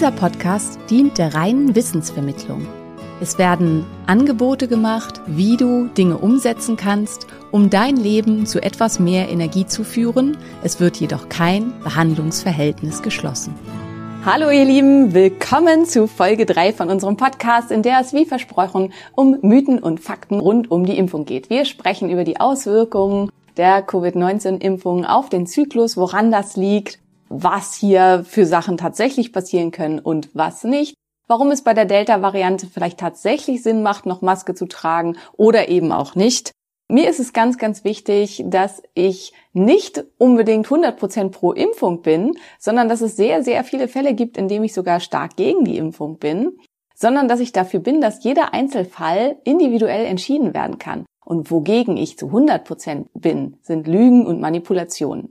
Dieser Podcast dient der reinen Wissensvermittlung. Es werden Angebote gemacht, wie du Dinge umsetzen kannst, um dein Leben zu etwas mehr Energie zu führen. Es wird jedoch kein Behandlungsverhältnis geschlossen. Hallo ihr Lieben, willkommen zu Folge 3 von unserem Podcast, in der es wie versprochen um Mythen und Fakten rund um die Impfung geht. Wir sprechen über die Auswirkungen der Covid-19-Impfung auf den Zyklus, woran das liegt, was hier für Sachen tatsächlich passieren können und was nicht warum es bei der Delta-Variante vielleicht tatsächlich Sinn macht, noch Maske zu tragen oder eben auch nicht. Mir ist es ganz, ganz wichtig, dass ich nicht unbedingt 100% pro Impfung bin, sondern dass es sehr, sehr viele Fälle gibt, in denen ich sogar stark gegen die Impfung bin, sondern dass ich dafür bin, dass jeder Einzelfall individuell entschieden werden kann. Und wogegen ich zu 100% bin, sind Lügen und Manipulationen.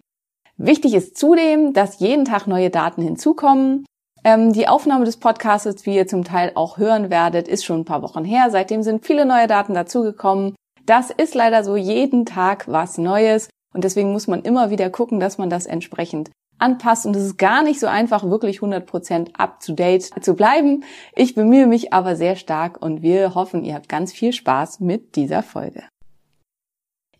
Wichtig ist zudem, dass jeden Tag neue Daten hinzukommen, ähm, die Aufnahme des Podcasts, wie ihr zum Teil auch hören werdet, ist schon ein paar Wochen her. Seitdem sind viele neue Daten dazugekommen. Das ist leider so jeden Tag was Neues. Und deswegen muss man immer wieder gucken, dass man das entsprechend anpasst. Und es ist gar nicht so einfach, wirklich 100% up-to-date zu bleiben. Ich bemühe mich aber sehr stark und wir hoffen, ihr habt ganz viel Spaß mit dieser Folge.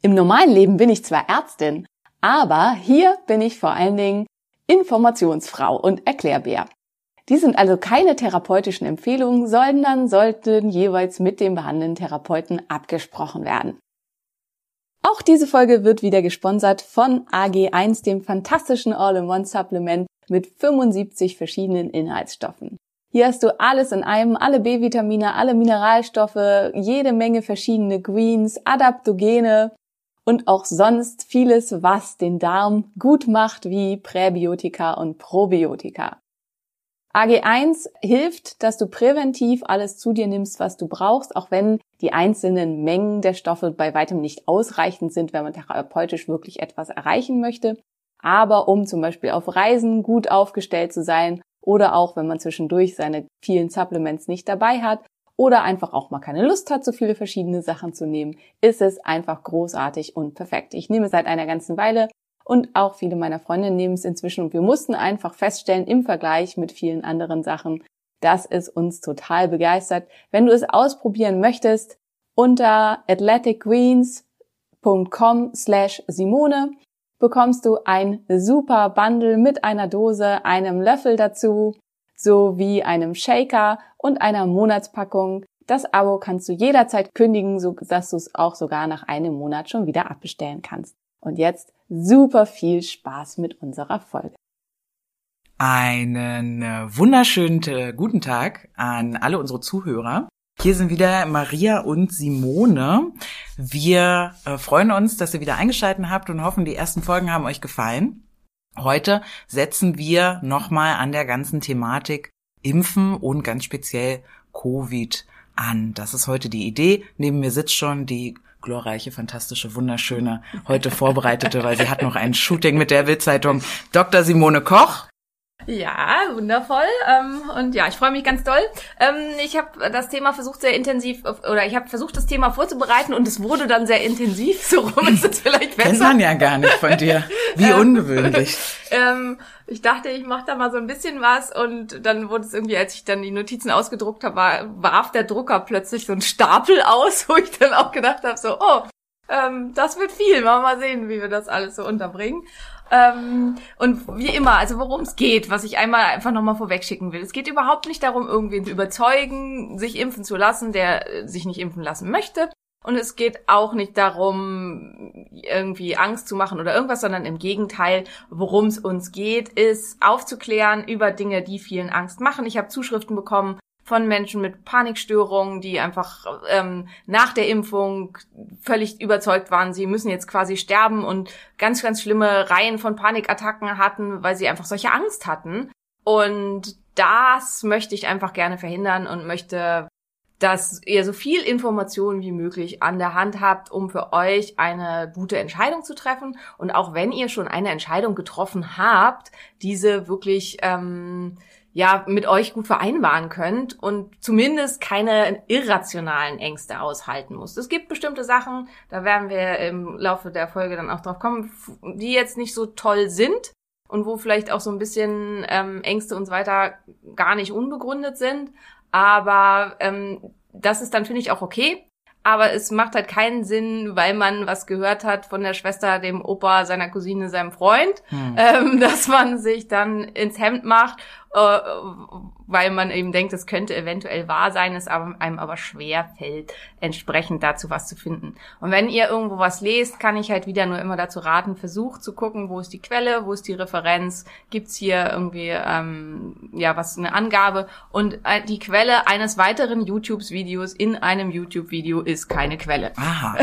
Im normalen Leben bin ich zwar Ärztin, aber hier bin ich vor allen Dingen Informationsfrau und Erklärbär. Die sind also keine therapeutischen Empfehlungen, sondern sollten jeweils mit dem behandelnden Therapeuten abgesprochen werden. Auch diese Folge wird wieder gesponsert von AG1, dem fantastischen All-in-One-Supplement mit 75 verschiedenen Inhaltsstoffen. Hier hast du alles in einem, alle B-Vitamine, alle Mineralstoffe, jede Menge verschiedene Greens, Adaptogene und auch sonst vieles, was den Darm gut macht, wie Präbiotika und Probiotika. AG1 hilft, dass du präventiv alles zu dir nimmst, was du brauchst, auch wenn die einzelnen Mengen der Stoffe bei weitem nicht ausreichend sind, wenn man therapeutisch wirklich etwas erreichen möchte. Aber um zum Beispiel auf Reisen gut aufgestellt zu sein oder auch wenn man zwischendurch seine vielen Supplements nicht dabei hat oder einfach auch mal keine Lust hat, so viele verschiedene Sachen zu nehmen, ist es einfach großartig und perfekt. Ich nehme seit einer ganzen Weile und auch viele meiner Freunde nehmen es inzwischen und wir mussten einfach feststellen im Vergleich mit vielen anderen Sachen, dass es uns total begeistert. Wenn du es ausprobieren möchtest, unter athleticgreens.com slash Simone bekommst du ein super Bundle mit einer Dose, einem Löffel dazu, sowie einem Shaker und einer Monatspackung. Das Abo kannst du jederzeit kündigen, so dass du es auch sogar nach einem Monat schon wieder abbestellen kannst. Und jetzt super viel Spaß mit unserer Folge. Einen äh, wunderschönen äh, guten Tag an alle unsere Zuhörer. Hier sind wieder Maria und Simone. Wir äh, freuen uns, dass ihr wieder eingeschaltet habt und hoffen, die ersten Folgen haben euch gefallen. Heute setzen wir nochmal an der ganzen Thematik Impfen und ganz speziell Covid an. Das ist heute die Idee. Neben mir sitzt schon die glorreiche, fantastische, wunderschöne, heute vorbereitete, weil sie hat noch ein Shooting mit der Bildzeitung, Dr. Simone Koch. Ja, wundervoll. Ähm, und ja, ich freue mich ganz doll. Ähm, ich habe das Thema versucht sehr intensiv, oder ich habe versucht, das Thema vorzubereiten und es wurde dann sehr intensiv. So rum ist es vielleicht besser. Kennt man ja gar nicht von dir. Wie ungewöhnlich. Ähm, ich dachte, ich mache da mal so ein bisschen was und dann wurde es irgendwie, als ich dann die Notizen ausgedruckt habe, war, warf der Drucker plötzlich so einen Stapel aus, wo ich dann auch gedacht habe, so, oh, das wird viel. Mal mal sehen, wie wir das alles so unterbringen. Ähm, und wie immer, also worum es geht, was ich einmal einfach nochmal vorwegschicken will. Es geht überhaupt nicht darum, irgendwen zu überzeugen, sich impfen zu lassen, der äh, sich nicht impfen lassen möchte. Und es geht auch nicht darum, irgendwie Angst zu machen oder irgendwas, sondern im Gegenteil, worum es uns geht, ist aufzuklären über Dinge, die vielen Angst machen. Ich habe Zuschriften bekommen von Menschen mit Panikstörungen, die einfach ähm, nach der Impfung völlig überzeugt waren, sie müssen jetzt quasi sterben und ganz, ganz schlimme Reihen von Panikattacken hatten, weil sie einfach solche Angst hatten. Und das möchte ich einfach gerne verhindern und möchte dass ihr so viel Informationen wie möglich an der Hand habt, um für euch eine gute Entscheidung zu treffen. Und auch wenn ihr schon eine Entscheidung getroffen habt, diese wirklich ähm, ja mit euch gut vereinbaren könnt und zumindest keine irrationalen Ängste aushalten muss. Es gibt bestimmte Sachen, da werden wir im Laufe der Folge dann auch drauf kommen, die jetzt nicht so toll sind und wo vielleicht auch so ein bisschen ähm, Ängste und so weiter gar nicht unbegründet sind. Aber ähm, das ist dann, finde ich, auch okay. Aber es macht halt keinen Sinn, weil man was gehört hat von der Schwester, dem Opa, seiner Cousine, seinem Freund, hm. ähm, dass man sich dann ins Hemd macht weil man eben denkt, es könnte eventuell wahr sein, es einem aber schwer fällt, entsprechend dazu was zu finden. Und wenn ihr irgendwo was lest, kann ich halt wieder nur immer dazu raten, versucht zu gucken, wo ist die Quelle, wo ist die Referenz, gibt's hier irgendwie ähm, ja was eine Angabe und äh, die Quelle eines weiteren YouTube-Videos in einem YouTube-Video ist keine Quelle. Aha.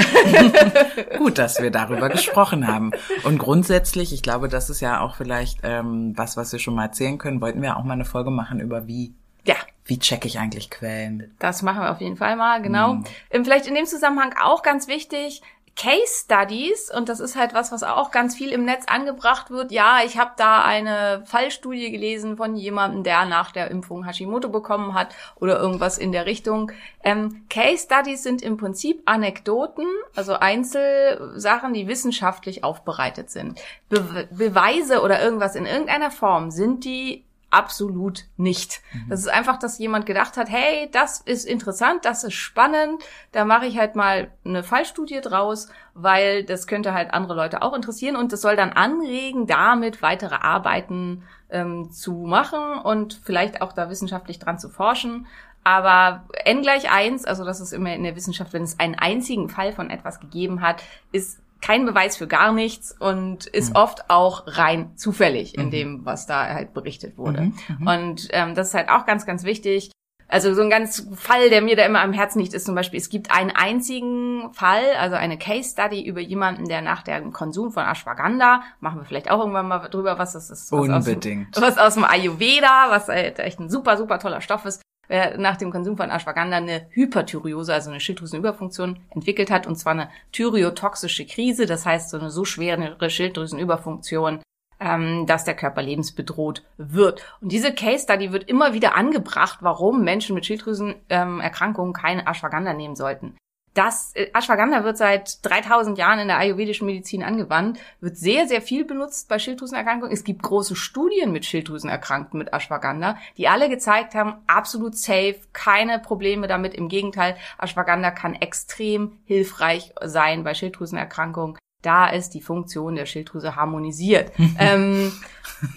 Gut, dass wir darüber gesprochen haben. Und grundsätzlich, ich glaube, das ist ja auch vielleicht ähm, was, was wir schon mal erzählen können, wollten wir auch mal eine Folge machen über wie. Ja. Wie checke ich eigentlich Quellen? Das machen wir auf jeden Fall mal, genau. Mhm. Vielleicht in dem Zusammenhang auch ganz wichtig, Case Studies, und das ist halt was, was auch ganz viel im Netz angebracht wird. Ja, ich habe da eine Fallstudie gelesen von jemandem, der nach der Impfung Hashimoto bekommen hat oder irgendwas in der Richtung. Ähm, Case Studies sind im Prinzip Anekdoten, also Einzelsachen, die wissenschaftlich aufbereitet sind. Be Beweise oder irgendwas in irgendeiner Form sind die absolut nicht. Mhm. Das ist einfach, dass jemand gedacht hat, hey, das ist interessant, das ist spannend, da mache ich halt mal eine Fallstudie draus, weil das könnte halt andere Leute auch interessieren und das soll dann anregen, damit weitere Arbeiten ähm, zu machen und vielleicht auch da wissenschaftlich dran zu forschen. Aber n gleich eins, also das ist immer in der Wissenschaft, wenn es einen einzigen Fall von etwas gegeben hat, ist kein Beweis für gar nichts und ist mhm. oft auch rein zufällig in mhm. dem, was da halt berichtet wurde. Mhm. mhm. Und ähm, das ist halt auch ganz, ganz wichtig. Also so ein ganz Fall, der mir da immer am Herzen liegt, ist zum Beispiel, es gibt einen einzigen Fall, also eine Case Study über jemanden, der nach dem Konsum von Ashwagandha, machen wir vielleicht auch irgendwann mal drüber, was das ist. Was Unbedingt. Aus, was aus dem Ayurveda, was halt echt ein super, super toller Stoff ist, nach dem Konsum von Ashwagandha eine Hyperthyreose, also eine Schilddrüsenüberfunktion entwickelt hat, und zwar eine thyreotoxische Krise, das heißt so eine so schwere Schilddrüsenüberfunktion, ähm, dass der Körper lebensbedroht wird. Und diese Case Study wird immer wieder angebracht, warum Menschen mit Schilddrüsenerkrankungen keine Ashwagandha nehmen sollten das äh, Ashwagandha wird seit 3000 Jahren in der ayurvedischen Medizin angewandt, wird sehr, sehr viel benutzt bei Schilddrüsenerkrankungen. Es gibt große Studien mit Schilddrüsenerkrankten mit Ashwagandha, die alle gezeigt haben, absolut safe, keine Probleme damit. Im Gegenteil, Ashwagandha kann extrem hilfreich sein bei Schilddrüsenerkrankungen da ist die Funktion der Schilddrüse harmonisiert. ähm,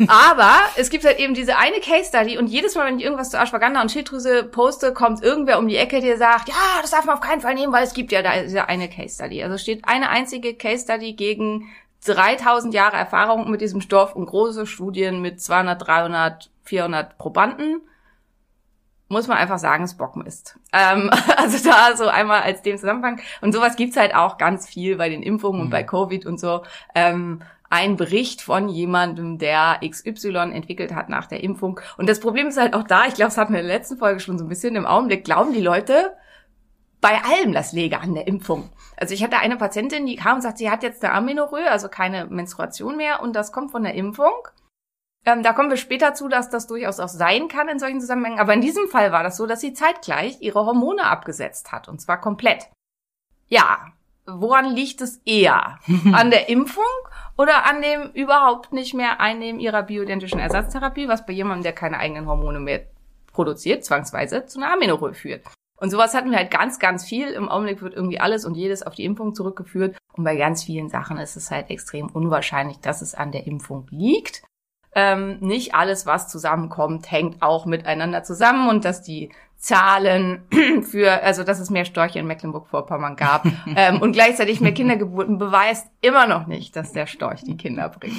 aber es gibt halt eben diese eine Case Study und jedes Mal, wenn ich irgendwas zu Ashwagandha und Schilddrüse poste, kommt irgendwer um die Ecke, der sagt, ja, das darf man auf keinen Fall nehmen, weil es gibt ja da diese eine Case Study. Also steht eine einzige Case Study gegen 3000 Jahre Erfahrung mit diesem Stoff und große Studien mit 200, 300, 400 Probanden muss man einfach sagen, es Bockmist. Ähm, also da so einmal als dem Zusammenhang. Und sowas gibt's halt auch ganz viel bei den Impfungen mhm. und bei Covid und so. Ähm, ein Bericht von jemandem, der XY entwickelt hat nach der Impfung. Und das Problem ist halt auch da, ich glaube, es hatten wir in der letzten Folge schon so ein bisschen im Augenblick, glauben die Leute bei allem das Lege an der Impfung. Also ich hatte eine Patientin, die kam und sagt, sie hat jetzt eine Amenorrhoe, also keine Menstruation mehr und das kommt von der Impfung. Ähm, da kommen wir später zu, dass das durchaus auch sein kann in solchen Zusammenhängen. Aber in diesem Fall war das so, dass sie zeitgleich ihre Hormone abgesetzt hat. Und zwar komplett. Ja, woran liegt es eher? An der Impfung oder an dem überhaupt nicht mehr Einnehmen ihrer bioidentischen Ersatztherapie, was bei jemandem, der keine eigenen Hormone mehr produziert, zwangsweise zu einer Amenorrhoe führt? Und sowas hatten wir halt ganz, ganz viel. Im Augenblick wird irgendwie alles und jedes auf die Impfung zurückgeführt. Und bei ganz vielen Sachen ist es halt extrem unwahrscheinlich, dass es an der Impfung liegt ähm, nicht alles, was zusammenkommt, hängt auch miteinander zusammen und dass die Zahlen für, also dass es mehr Störche in Mecklenburg-Vorpommern gab ähm, und gleichzeitig mehr Kindergeburten beweist immer noch nicht, dass der Storch die Kinder bringt.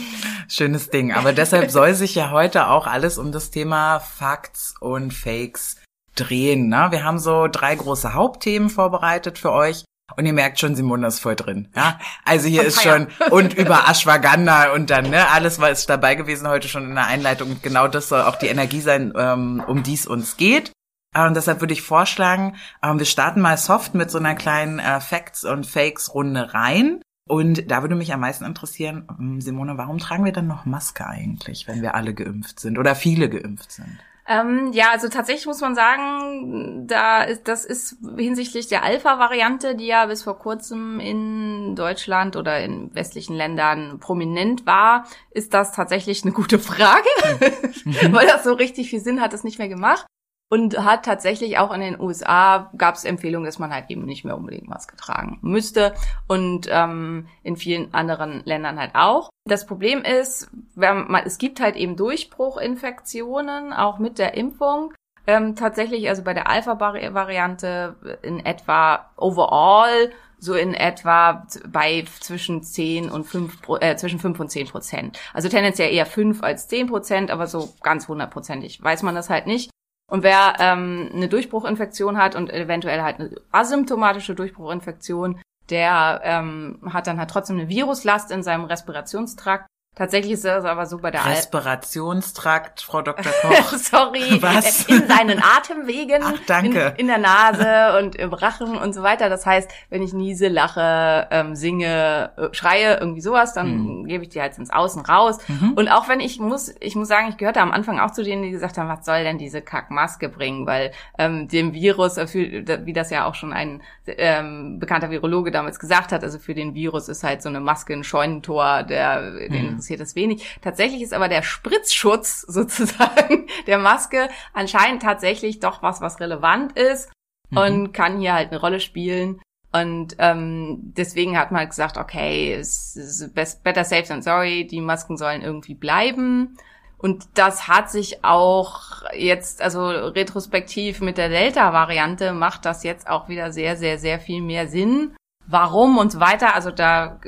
Schönes Ding. Aber deshalb soll sich ja heute auch alles um das Thema Facts und Fakes drehen. Ne? Wir haben so drei große Hauptthemen vorbereitet für euch. Und ihr merkt schon, Simone ist voll drin. Ja, also hier ist schon und über Ashwagandha und dann ne alles war ist dabei gewesen heute schon in der Einleitung. Und genau das soll auch die Energie sein, ähm, um die es uns geht. Und deshalb würde ich vorschlagen, ähm, wir starten mal soft mit so einer kleinen äh, Facts und Fakes Runde rein. Und da würde mich am meisten interessieren, ähm, Simone, warum tragen wir dann noch Maske eigentlich, wenn wir alle geimpft sind oder viele geimpft sind? Ähm, ja, also tatsächlich muss man sagen, da ist, das ist hinsichtlich der Alpha-Variante, die ja bis vor kurzem in Deutschland oder in westlichen Ländern prominent war, ist das tatsächlich eine gute Frage, weil das so richtig viel Sinn hat es nicht mehr gemacht. Und hat tatsächlich auch in den USA gab es Empfehlungen, dass man halt eben nicht mehr unbedingt Maske tragen müsste. Und ähm, in vielen anderen Ländern halt auch. Das Problem ist, wenn man, es gibt halt eben Durchbruchinfektionen, auch mit der Impfung. Ähm, tatsächlich, also bei der Alpha-Variante in etwa overall so in etwa bei zwischen 10 und 5, Pro- äh, zwischen 5 und 10 Prozent. Also tendenziell eher 5 als 10 Prozent, aber so ganz hundertprozentig weiß man das halt nicht. Und wer ähm, eine Durchbruchinfektion hat und eventuell halt eine asymptomatische Durchbruchinfektion, der ähm, hat dann halt trotzdem eine Viruslast in seinem Respirationstrakt. Tatsächlich ist es aber so bei der Respirationstrakt, Frau Dr. Koch. Sorry, Was? in seinen Atemwegen, Ach, danke. In, in der Nase und im Rachen und so weiter. Das heißt, wenn ich niese, lache, ähm, singe, äh, schreie, irgendwie sowas, dann Hm. gebe ich die halt ins Außen raus. Mhm. Und auch wenn ich muss, ich muss sagen, ich gehörte am Anfang auch zu denen, die gesagt haben, was soll denn diese Kackmaske bringen, weil ähm, dem Virus, äh, wie das ja auch schon ein ähm, bekannter Virologe damals gesagt hat, also für den Virus ist halt so eine Maske ein Scheunentor, der den Mhm. Interessiert das wenig. Tatsächlich ist aber der Spritzschutz sozusagen der Maske anscheinend tatsächlich doch was, was relevant ist Mhm. und kann hier halt eine Rolle spielen. Und ähm, deswegen hat man halt gesagt, okay, es ist better safe than sorry, die Masken sollen irgendwie bleiben. Und das hat sich auch jetzt, also retrospektiv mit der Delta-Variante, macht das jetzt auch wieder sehr, sehr, sehr viel mehr Sinn. Warum und so weiter, also da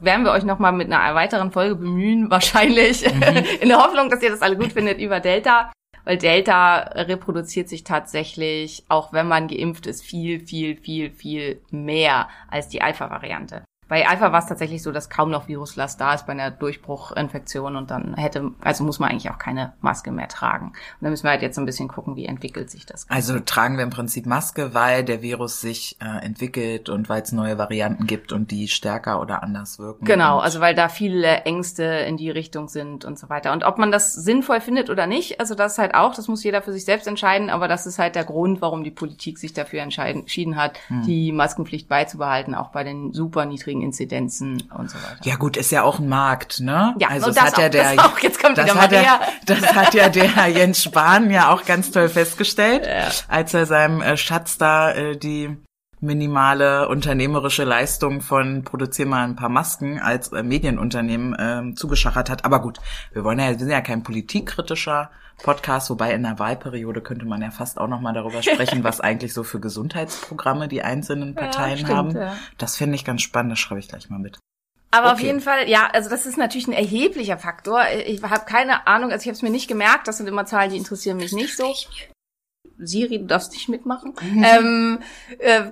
werden wir euch nochmal mit einer weiteren Folge bemühen, wahrscheinlich, in der Hoffnung, dass ihr das alle gut findet über Delta. Weil Delta reproduziert sich tatsächlich, auch wenn man geimpft ist, viel, viel, viel, viel mehr als die Alpha-Variante. Bei Alpha war es tatsächlich so, dass kaum noch Viruslast da ist bei einer Durchbruchinfektion und dann hätte, also muss man eigentlich auch keine Maske mehr tragen. Und da müssen wir halt jetzt so ein bisschen gucken, wie entwickelt sich das. Also tragen wir im Prinzip Maske, weil der Virus sich äh, entwickelt und weil es neue Varianten gibt und die stärker oder anders wirken. Genau, also weil da viele Ängste in die Richtung sind und so weiter. Und ob man das sinnvoll findet oder nicht, also das halt auch, das muss jeder für sich selbst entscheiden, aber das ist halt der Grund, warum die Politik sich dafür entschieden hat, Hm. die Maskenpflicht beizubehalten, auch bei den super niedrigen Inzidenzen und so weiter. Ja gut, ist ja auch ein Markt, ne? Ja, also das hat ja auch, der, das auch. Jetzt kommt das hat ja, das hat ja der Jens Spahn ja auch ganz toll festgestellt, als er seinem äh, Schatz da äh, die minimale unternehmerische Leistung von produzier mal ein paar Masken als äh, Medienunternehmen ähm, zugeschachert hat. Aber gut, wir wollen ja, wir sind ja kein politikkritischer Podcast, wobei in der Wahlperiode könnte man ja fast auch noch mal darüber sprechen, was eigentlich so für Gesundheitsprogramme die einzelnen Parteien stimmt, haben. ja. Das finde ich ganz spannend, das schreibe ich gleich mal mit. Aber auf Okay. jeden Fall, ja, also das ist natürlich ein erheblicher Faktor. Ich habe keine Ahnung, also ich habe es mir nicht gemerkt, das sind immer Zahlen, die interessieren mich nicht so. Siri, du darfst nicht mitmachen. ähm, äh,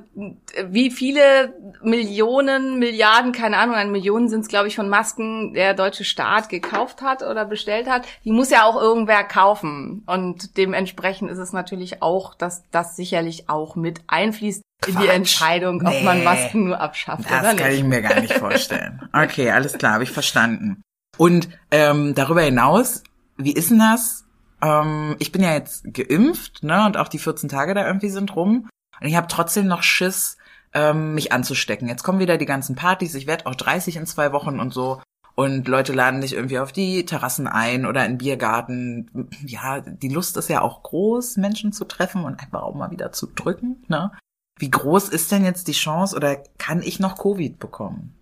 wie viele Millionen, Milliarden, keine Ahnung, an Millionen sind es, glaube ich, von Masken der deutsche Staat gekauft hat oder bestellt hat. Die muss ja auch irgendwer kaufen. Und dementsprechend ist es natürlich auch, dass das sicherlich auch mit einfließt in die. Entscheidung, ob man Nee. Masken nur abschafft oder Das nicht. kann ich mir gar nicht vorstellen. Okay, alles klar, habe ich verstanden. Und ähm, darüber hinaus, wie ist denn das? Ähm, ich bin ja jetzt geimpft, ne? Und auch die 14 Tage da irgendwie sind rum. Und ich habe trotzdem noch Schiss, ähm, mich anzustecken. Jetzt kommen wieder die ganzen Partys. Ich werde auch 30 in zwei Wochen und so. Und Leute laden dich irgendwie auf die Terrassen ein oder in Biergarten. Ja, die Lust ist ja auch groß, Menschen zu treffen und einfach auch mal wieder zu drücken. Ne? Wie groß ist denn jetzt die Chance oder kann ich noch Covid bekommen?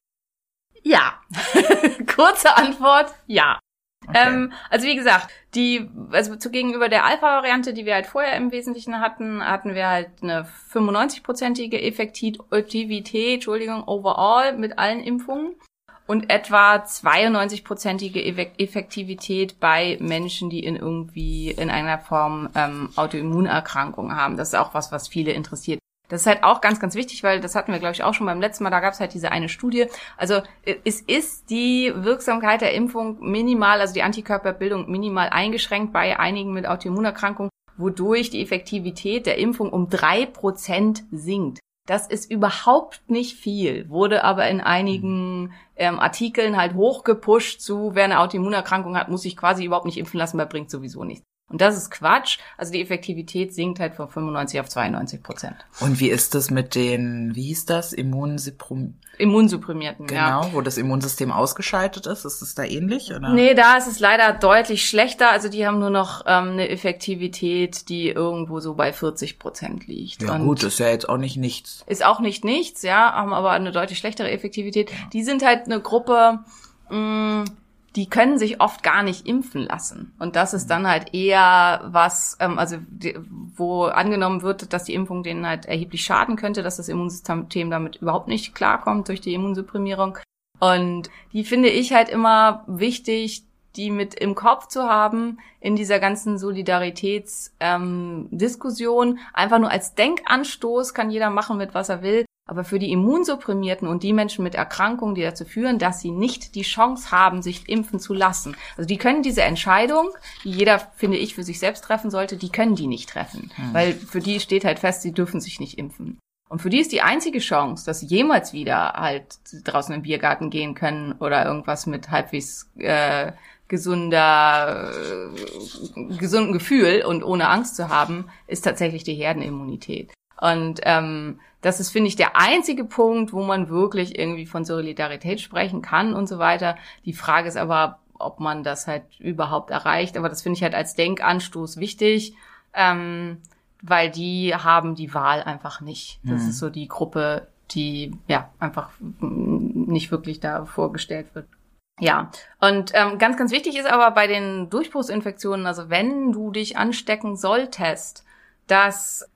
Ja. Kurze Antwort, ja. Ähm, also wie gesagt, die, also zu gegenüber der Alpha-Variante, die wir halt vorher im Wesentlichen hatten, hatten wir halt eine 95-prozentige Effektivität, Entschuldigung, overall mit allen Impfungen und etwa 92-prozentige Effektivität bei Menschen, die in irgendwie in einer Form ähm, Autoimmunerkrankungen haben. Das ist auch was, was viele interessiert. Das ist halt auch ganz, ganz wichtig, weil das hatten wir, glaube ich, auch schon beim letzten Mal. Da gab es halt diese eine Studie. Also es ist die Wirksamkeit der Impfung minimal, also die Antikörperbildung minimal eingeschränkt bei einigen mit Autoimmunerkrankungen, wodurch die Effektivität der Impfung um drei Prozent sinkt. Das ist überhaupt nicht viel, wurde aber in einigen ähm, Artikeln halt hochgepusht zu, wer eine Autoimmunerkrankung hat, muss sich quasi überhaupt nicht impfen lassen, weil bringt sowieso nichts. Und das ist Quatsch. Also die Effektivität sinkt halt von 95 auf 92 Prozent. Und wie ist das mit den, wie hieß das, Immunsuprim Immunsupprimierten, genau, ja. wo das Immunsystem ausgeschaltet ist? Ist es da ähnlich? Oder? Nee, da ist es leider deutlich schlechter. Also die haben nur noch ähm, eine Effektivität, die irgendwo so bei 40 Prozent liegt. Ja Und gut, ist ja jetzt auch nicht nichts. ist auch nicht nichts, ja, haben aber eine deutlich schlechtere Effektivität. Die sind halt eine Gruppe, mh, die können sich oft gar nicht impfen lassen. Und das ist dann halt eher was, ähm, also die, wo angenommen wird, dass die Impfung denen halt erheblich schaden könnte, dass das Immunsystem damit überhaupt nicht klarkommt durch die Immunsupprimierung. Und die finde ich halt immer wichtig, die mit im Kopf zu haben in dieser ganzen Solidaritätsdiskussion. Ähm. Einfach nur als Denkanstoß kann jeder machen mit was er will. Aber für die Immunsupprimierten und die Menschen mit Erkrankungen, die dazu führen, dass sie nicht die Chance haben, sich impfen zu lassen. Also die können diese Entscheidung, die jeder, finde ich, für sich selbst treffen sollte, die können die nicht treffen. Weil für die steht halt fest, sie dürfen sich nicht impfen. Und für die ist die einzige Chance, dass sie jemals wieder halt draußen im Biergarten gehen können oder irgendwas mit halbwegs äh, gesunder, äh, gesunden Gefühl und ohne Angst zu haben, ist tatsächlich die Herdenimmunität. Und ähm, das ist, finde ich, der einzige Punkt, wo man wirklich irgendwie von Solidarität sprechen kann und so weiter. Die Frage ist aber, ob man das halt überhaupt erreicht. Aber das finde ich halt als Denkanstoß wichtig, ähm, weil die haben die Wahl einfach nicht. Das ist so die Gruppe, die ja einfach nicht wirklich da vorgestellt wird. Ja, und ähm, ganz, ganz wichtig ist aber bei den Durchbruchsinfektionen, also wenn du dich anstecken solltest, dass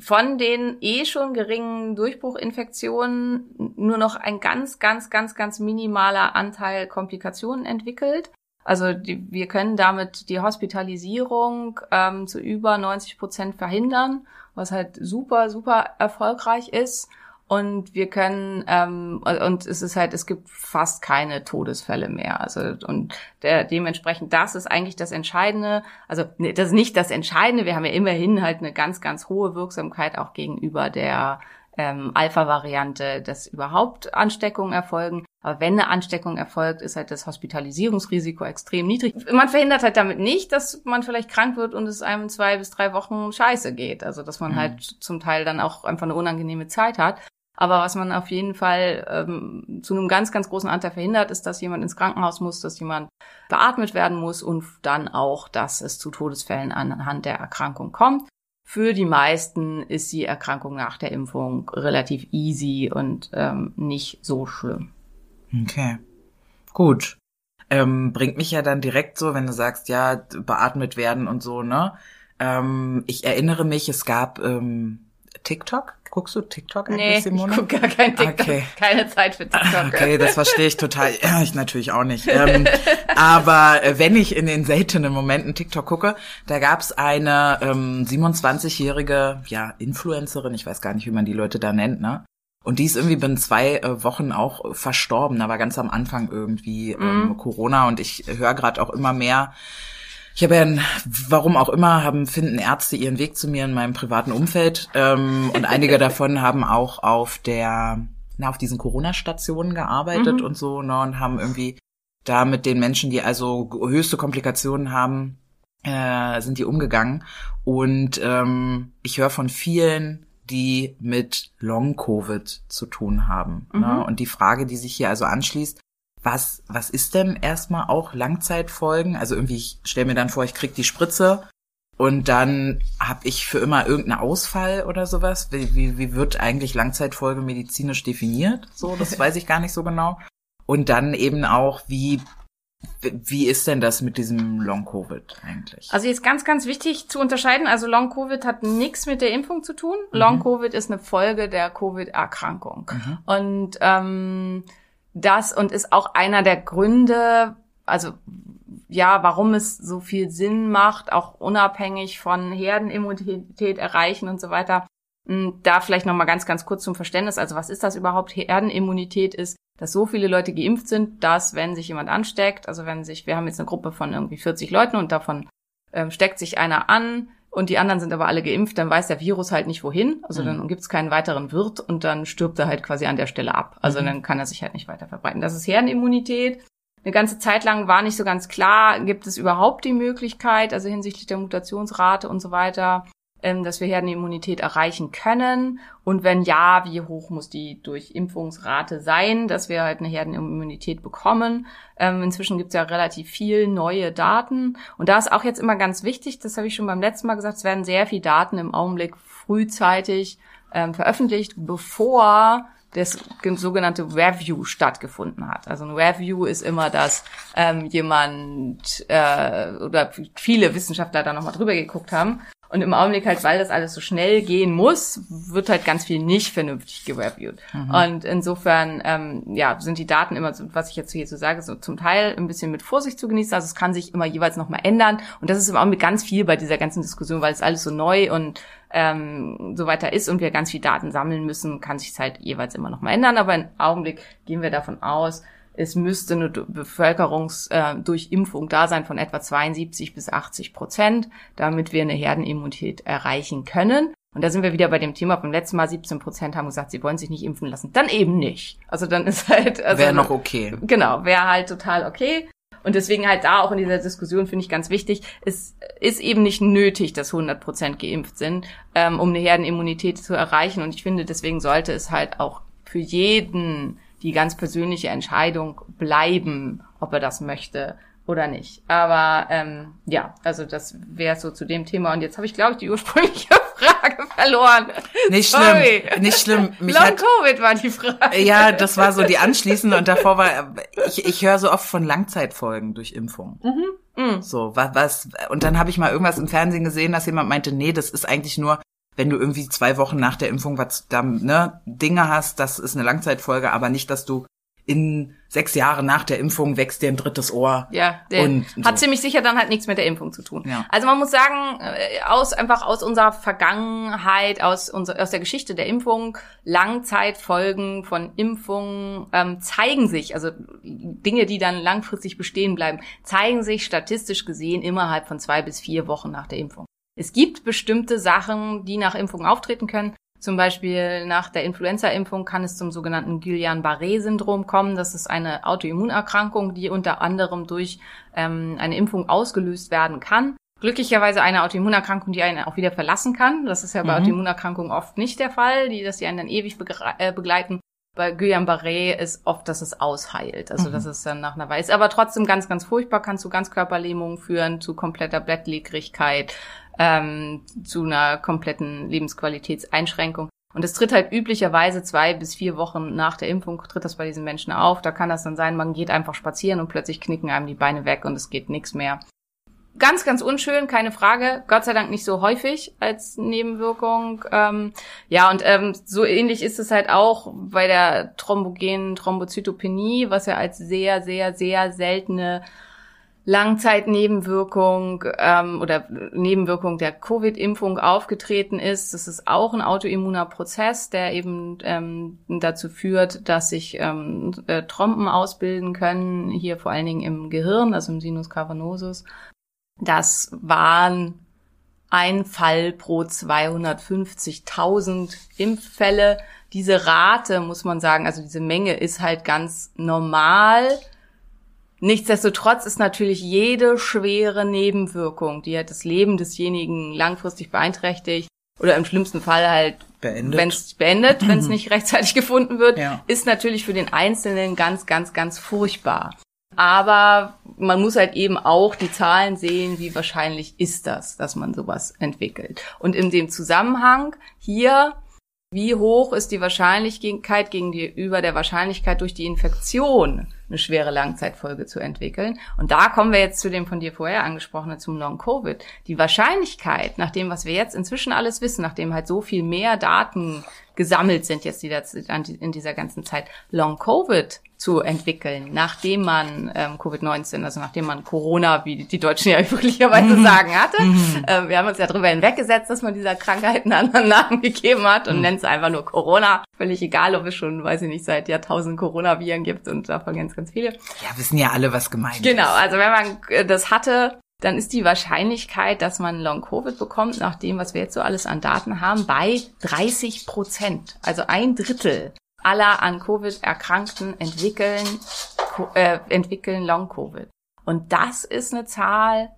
von den eh schon geringen Durchbruchinfektionen nur noch ein ganz, ganz, ganz, ganz minimaler Anteil Komplikationen entwickelt. Also die, wir können damit die Hospitalisierung ähm, zu über 90 Prozent verhindern, was halt super, super erfolgreich ist. Und wir können, ähm, und es ist halt, es gibt fast keine Todesfälle mehr. Also, und der, dementsprechend, das ist eigentlich das Entscheidende. Also, nee, das ist nicht das Entscheidende. Wir haben ja immerhin halt eine ganz, ganz hohe Wirksamkeit auch gegenüber der ähm, Alpha-Variante, dass überhaupt Ansteckungen erfolgen. Aber wenn eine Ansteckung erfolgt, ist halt das Hospitalisierungsrisiko extrem niedrig. Man verhindert halt damit nicht, dass man vielleicht krank wird und es einem zwei bis drei Wochen scheiße geht. Also, dass man halt zum Teil dann auch einfach eine unangenehme Zeit hat. Aber was man auf jeden Fall ähm, zu einem ganz, ganz großen Anteil verhindert, ist, dass jemand ins Krankenhaus muss, dass jemand beatmet werden muss und dann auch, dass es zu Todesfällen anhand der Erkrankung kommt. Für die meisten ist die Erkrankung nach der Impfung relativ easy und ähm, nicht so schlimm. Okay. Gut. Ähm, bringt mich ja dann direkt so, wenn du sagst, ja, beatmet werden und so, ne? Ähm, ich erinnere mich, es gab ähm, TikTok. Guckst du TikTok eigentlich, Nee, Simone? ich gucke gar kein TikTok. Okay. Keine Zeit für TikTok. Okay, das verstehe ich total. Ja, ich natürlich auch nicht. Ähm, aber äh, wenn ich in den seltenen Momenten TikTok gucke, da gab's eine ähm, 27-jährige ja, Influencerin, ich weiß gar nicht, wie man die Leute da nennt, ne? Und die ist irgendwie binnen zwei äh, Wochen auch verstorben, aber ganz am Anfang irgendwie ähm, Corona. Und ich höre gerade auch immer mehr, ich habe ja, ein, warum auch immer, haben finden Ärzte ihren Weg zu mir in meinem privaten Umfeld ähm, und einige davon haben auch auf der, na, auf diesen Corona-Stationen gearbeitet und so, ne, und haben irgendwie da mit den Menschen, die also höchste Komplikationen haben, äh, sind die umgegangen. Und ähm, ich höre von vielen, die mit Long-Covid zu tun haben. Ne? Und die Frage, die sich hier also anschließt, was, was ist denn erstmal auch Langzeitfolgen? Also irgendwie, ich stelle mir dann vor, ich krieg die Spritze und dann habe ich für immer irgendeinen Ausfall oder sowas. Wie, wie, wie wird eigentlich Langzeitfolge medizinisch definiert? So, das weiß ich gar nicht so genau. Und dann eben auch, wie Wie ist denn das mit diesem Long-Covid eigentlich? Also jetzt ganz, ganz wichtig zu unterscheiden. Also Long-Covid hat nichts mit der Impfung zu tun. Long-Covid ist eine Folge der Covid-Erkrankung. Und ähm, das und ist auch einer der Gründe, also ja, warum es so viel Sinn macht, auch unabhängig von Herdenimmunität erreichen und so weiter. Hm, Da vielleicht noch mal ganz, ganz kurz zum Verständnis. Also was ist das überhaupt? Herdenimmunität ist, dass so viele Leute geimpft sind, dass wenn sich jemand ansteckt, also wenn sich, wir haben jetzt eine Gruppe von irgendwie 40 Leuten und davon ähm, steckt sich einer an und die anderen sind aber alle geimpft, dann weiß der Virus halt nicht wohin. Also dann gibt's keinen weiteren Wirt und dann stirbt er halt quasi an der Stelle ab. Also dann kann er sich halt nicht weiter verbreiten. Das ist Herdenimmunität. Eine ganze Zeit lang war nicht so ganz klar, gibt es überhaupt die Möglichkeit, also hinsichtlich der Mutationsrate und so weiter, ähm, dass wir Herdenimmunität erreichen können. Und wenn ja, wie hoch muss die Durchimpfungsrate sein, dass wir halt eine Herdenimmunität bekommen. Ähm, inzwischen gibt es ja relativ viel neue Daten. Und da ist auch jetzt immer ganz wichtig, das habe ich schon beim letzten Mal gesagt, es werden sehr viele Daten im Augenblick frühzeitig ähm, veröffentlicht, bevor das sogenannte Review stattgefunden hat. Also ein Review ist immer, dass ähm, jemand äh, oder viele Wissenschaftler da nochmal drüber geguckt haben. Und im Augenblick halt, weil das alles so schnell gehen muss, wird halt ganz viel nicht vernünftig gereviewt. Und insofern, ähm, ja, sind die Daten immer, so, was ich jetzt hier so sage, so zum Teil ein bisschen mit Vorsicht zu genießen. Also es kann sich immer jeweils nochmal ändern. Und das ist im Augenblick ganz viel bei dieser ganzen Diskussion, weil es alles so neu und ähm, so weiter ist und wir ganz viel Daten sammeln müssen, kann sich halt jeweils immer noch mal ändern. Aber im Augenblick gehen wir davon aus, es müsste eine Bevölkerungsdurchimpfung äh, Durchimpfung da sein von etwa 72 bis 80 Prozent, damit wir eine Herdenimmunität erreichen können. Und da sind wir wieder bei dem Thema vom letzten Mal. 17 Prozent haben gesagt, sie wollen sich nicht impfen lassen. Dann eben nicht. Also dann ist halt... Also, Wäre noch okay. Genau, wäre halt total okay. Und deswegen halt da auch in dieser Diskussion finde ich ganz wichtig, es ist eben nicht nötig, dass 100 Prozent geimpft sind, ähm, um eine Herdenimmunität zu erreichen. Und ich finde, deswegen sollte es halt auch für jeden die ganz persönliche Entscheidung bleiben, ob er das möchte oder nicht. Aber ähm, ja, also das wäre so zu dem Thema. Und jetzt habe ich, glaube ich, die ursprüngliche Frage verloren. Nicht Sorry. schlimm, nicht schlimm. Mich Long hat, Covid war die Frage. ja, das war so die anschließende und davor war, ich, ich höre so oft von Langzeitfolgen durch Impfung. Mhm. So, was, was, und dann habe ich mal irgendwas im Fernsehen gesehen, dass jemand meinte, nee, das ist eigentlich nur, wenn du irgendwie zwei Wochen nach der Impfung was da, ne, Dinge hast, das ist eine Langzeitfolge, aber nicht, dass du in sechs Jahren nach der Impfung wächst dir ein drittes Ohr. Ja, der Und hat so. ziemlich sicher dann halt nichts mit der Impfung zu tun. Ja. Also man muss sagen, äh, aus einfach aus unserer Vergangenheit, aus unser, aus der Geschichte der Impfung, Langzeitfolgen von Impfungen ähm, zeigen sich, also Dinge, die dann langfristig bestehen bleiben, zeigen sich statistisch gesehen innerhalb von zwei bis vier Wochen nach der Impfung. Es gibt bestimmte Sachen, die nach Impfung auftreten können. Zum Beispiel nach der Influenza-Impfung kann es zum sogenannten Guillain-Barré-Syndrom kommen. Das ist eine Autoimmunerkrankung, die unter anderem durch ähm, eine Impfung ausgelöst werden kann. Glücklicherweise eine Autoimmunerkrankung, die einen auch wieder verlassen kann. Das ist ja bei Autoimmunerkrankungen oft nicht der Fall, die, dass die einen dann ewig äh, begleiten. Bei Guillain-Barré ist oft, dass es ausheilt. Also, dass es dann nach einer Weile ist. Aber trotzdem ganz, ganz furchtbar, kann zu Ganzkörperlähmung führen, zu kompletter Bettlägerigkeit, ähm, zu einer kompletten Lebensqualitätseinschränkung. Und es tritt halt üblicherweise zwei bis vier Wochen nach der Impfung, tritt das bei diesen Menschen auf. Da kann das dann sein, man geht einfach spazieren und plötzlich knicken einem die Beine weg und es geht nichts mehr. Ganz, ganz unschön, keine Frage. Gott sei Dank nicht so häufig als Nebenwirkung. Ähm, ja, und ähm, so ähnlich ist es halt auch bei der thrombogenen Thrombozytopenie, was ja als sehr, sehr, sehr seltene Langzeitnebenwirkung ähm, oder Nebenwirkung der Covid-Impfung aufgetreten ist. Das ist auch ein autoimmuner Prozess, der eben ähm, dazu führt, dass sich ähm, äh, Trompen ausbilden können, hier vor allen Dingen im Gehirn, also im Sinus cavernosus. Das waren ein Fall pro 250.000 Impffälle. Diese Rate, muss man sagen, also diese Menge ist halt ganz normal. Nichtsdestotrotz ist natürlich jede schwere Nebenwirkung, die halt das Leben desjenigen langfristig beeinträchtigt oder im schlimmsten Fall halt Beendet. wenn es beendet, wenn es nicht rechtzeitig gefunden wird, Ja. ist natürlich für den Einzelnen ganz, ganz, ganz furchtbar. Aber man muss halt eben auch die Zahlen sehen, wie wahrscheinlich ist das, dass man sowas entwickelt. Und in dem Zusammenhang hier wie hoch ist die Wahrscheinlichkeit gegenüber der Wahrscheinlichkeit durch die Infektion eine schwere Langzeitfolge zu entwickeln. Und da kommen wir jetzt zu dem von dir vorher angesprochenen zum Long-Covid. Die Wahrscheinlichkeit, nach dem, was wir jetzt inzwischen alles wissen, nachdem halt so viel mehr Daten gesammelt sind jetzt in dieser ganzen Zeit, Long-Covid zu entwickeln, nachdem man ähm, Covid-19, also nachdem man Corona, wie die Deutschen ja üblicherweise mhm. sagen, hatte. Mhm. Ähm, wir haben uns ja darüber hinweggesetzt, dass man dieser Krankheit einen anderen Namen gegeben hat und mhm. nennt es einfach nur Corona. Völlig egal, ob es schon, weiß ich nicht, seit Jahrtausenden Coronaviren gibt und davon ganz, ganz viele. Ja, wissen ja alle, was gemeint genau, ist. Genau, also wenn man äh, das hatte, dann ist die Wahrscheinlichkeit, dass man Long-Covid bekommt, nach dem, was wir jetzt so alles an Daten haben, bei 30 Prozent. Also ein Drittel aller an Covid Erkrankten entwickeln, äh, entwickeln Long-Covid. Und das ist eine Zahl,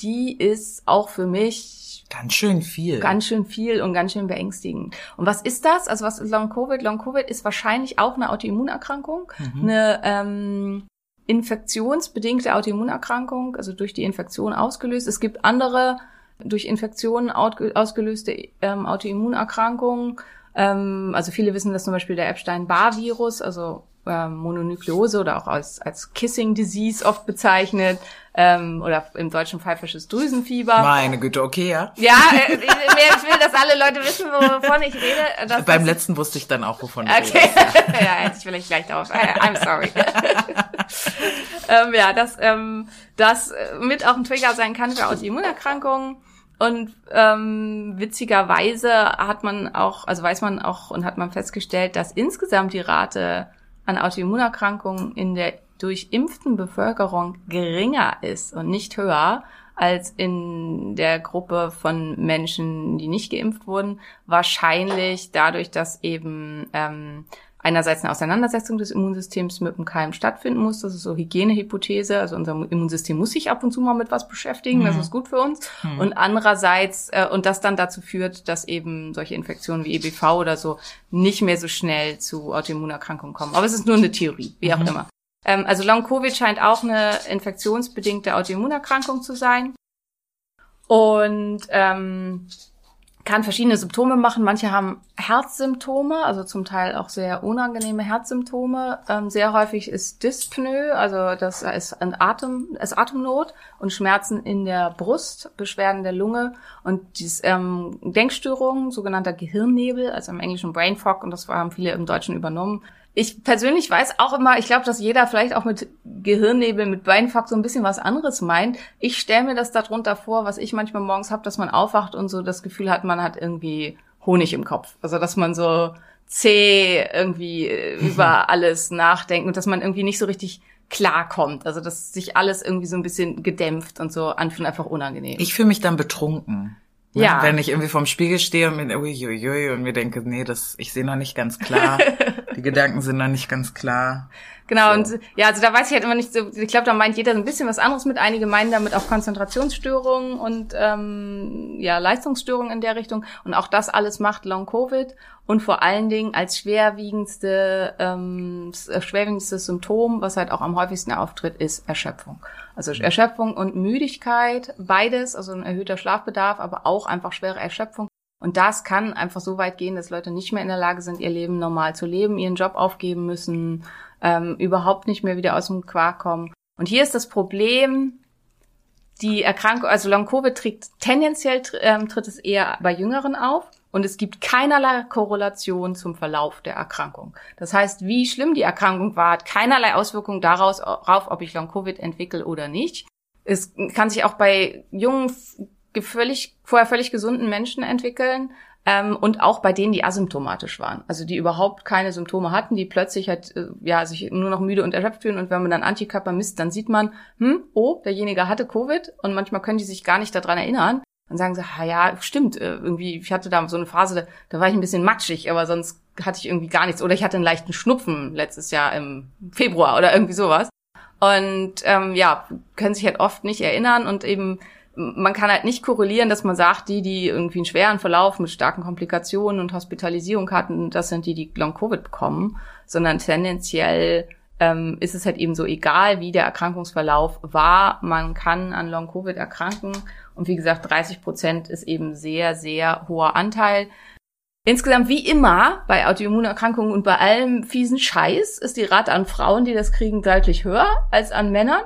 die ist auch für mich ganz schön viel. Ganz schön viel und ganz schön beängstigend. Und was ist das? Also was ist Long-Covid? Long-Covid ist wahrscheinlich auch eine Autoimmunerkrankung, mhm. eine ähm, infektionsbedingte Autoimmunerkrankung, also durch die Infektion ausgelöst. Es gibt andere durch Infektionen ausgelöste ähm, Autoimmunerkrankungen ähm, also viele wissen, dass zum Beispiel der Epstein-Barr-Virus, also ähm, Mononukleose oder auch als, als Kissing Disease oft bezeichnet ähm, oder im deutschen pfeifisches Drüsenfieber. Meine Güte, okay, ja. Ja, äh, ich, ich will, dass alle Leute wissen, wovon ich rede. Das, Beim letzten wusste ich dann auch, wovon ich okay. rede. ja, hätte ich vielleicht gleich darauf. I'm sorry. ähm, ja, dass ähm, das mit auch ein Trigger sein kann für Autoimmunerkrankungen. Und ähm, witzigerweise hat man auch, also weiß man auch und hat man festgestellt, dass insgesamt die Rate an Autoimmunerkrankungen in der durchimpften Bevölkerung geringer ist und nicht höher als in der Gruppe von Menschen, die nicht geimpft wurden. Wahrscheinlich dadurch, dass eben ähm, einerseits eine Auseinandersetzung des Immunsystems mit dem Keim stattfinden muss. Das ist so Hygienehypothese. Also unser Immunsystem muss sich ab und zu mal mit was beschäftigen. Mhm. Das ist gut für uns. Mhm. Und andererseits, äh, und das dann dazu führt, dass eben solche Infektionen wie EBV oder so nicht mehr so schnell zu Autoimmunerkrankungen kommen. Aber es ist nur eine Theorie, wie auch mhm. immer. Ähm, also Long-Covid scheint auch eine infektionsbedingte Autoimmunerkrankung zu sein. Und ähm, kann verschiedene Symptome machen. Manche haben Herzsymptome, also zum Teil auch sehr unangenehme Herzsymptome. Ähm, sehr häufig ist Dyspnoe, also das ist ein Atem, ist Atemnot und Schmerzen in der Brust, Beschwerden der Lunge und dies, ähm, Denkstörungen, sogenannter Gehirnnebel, also im Englischen Brain Fog und das haben viele im Deutschen übernommen ich persönlich weiß auch immer, ich glaube, dass jeder vielleicht auch mit Gehirnnebel, mit Brainfuck so ein bisschen was anderes meint. Ich stelle mir das darunter vor, was ich manchmal morgens habe, dass man aufwacht und so das Gefühl hat, man hat irgendwie Honig im Kopf. Also dass man so zäh irgendwie äh, über alles nachdenkt und dass man irgendwie nicht so richtig klarkommt. Also dass sich alles irgendwie so ein bisschen gedämpft und so anfühlt einfach unangenehm. Ich fühle mich dann betrunken. Ne? Ja. Wenn ich irgendwie vorm Spiegel stehe und mir, uiuiui, und mir denke, nee, das, ich sehe noch nicht ganz klar. Die Gedanken sind noch nicht ganz klar. Genau, so. und ja, also da weiß ich halt immer nicht so, ich glaube, da meint jeder ein bisschen was anderes mit. Einige meinen damit auch Konzentrationsstörungen und ähm, ja, Leistungsstörungen in der Richtung. Und auch das alles macht Long-Covid und vor allen Dingen als schwerwiegendste, ähm, schwerwiegendstes Symptom, was halt auch am häufigsten auftritt, ist Erschöpfung. Also mhm. Erschöpfung und Müdigkeit, beides, also ein erhöhter Schlafbedarf, aber auch einfach schwere Erschöpfung. Und das kann einfach so weit gehen, dass Leute nicht mehr in der Lage sind, ihr Leben normal zu leben, ihren Job aufgeben müssen, ähm, überhaupt nicht mehr wieder aus dem Quark kommen. Und hier ist das Problem, die Erkrankung, also Long-Covid tritt tendenziell ähm, tritt es eher bei Jüngeren auf und es gibt keinerlei Korrelation zum Verlauf der Erkrankung. Das heißt, wie schlimm die Erkrankung war, hat keinerlei Auswirkung darauf, ob ich Long-Covid entwickle oder nicht. Es kann sich auch bei jungen, völlig, vorher völlig gesunden Menschen entwickeln. Ähm, und auch bei denen, die asymptomatisch waren, also die überhaupt keine Symptome hatten, die plötzlich halt äh, ja sich nur noch müde und erschöpft fühlen und wenn man dann Antikörper misst, dann sieht man, hm, oh, derjenige hatte Covid und manchmal können die sich gar nicht daran erinnern dann sagen sie, ha ja, stimmt, äh, irgendwie, ich hatte da so eine Phase, da, da war ich ein bisschen matschig, aber sonst hatte ich irgendwie gar nichts. Oder ich hatte einen leichten Schnupfen letztes Jahr im Februar oder irgendwie sowas. Und ähm, ja, können sich halt oft nicht erinnern und eben man kann halt nicht korrelieren, dass man sagt, die, die irgendwie einen schweren Verlauf mit starken Komplikationen und Hospitalisierung hatten, das sind die, die Long-Covid bekommen, sondern tendenziell ähm, ist es halt eben so egal, wie der Erkrankungsverlauf war. Man kann an Long-Covid erkranken und wie gesagt, 30 Prozent ist eben sehr, sehr hoher Anteil. Insgesamt wie immer bei Autoimmunerkrankungen und bei allem fiesen Scheiß ist die Rate an Frauen, die das kriegen, deutlich höher als an Männern.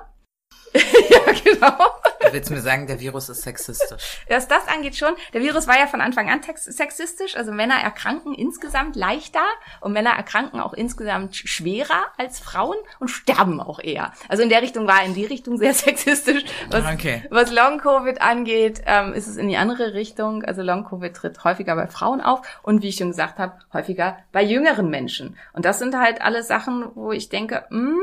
ja, genau. Du willst mir sagen, der Virus ist sexistisch. Was das angeht schon. Der Virus war ja von Anfang an sexistisch. Also Männer erkranken insgesamt leichter und Männer erkranken auch insgesamt schwerer als Frauen und sterben auch eher. Also in der Richtung war er in die Richtung sehr sexistisch. Was, Okay. was Long-Covid angeht, ähm, ist es in die andere Richtung. Also Long-Covid tritt häufiger bei Frauen auf und wie ich schon gesagt habe, häufiger bei jüngeren Menschen. Und das sind halt alles Sachen, wo ich denke, mh,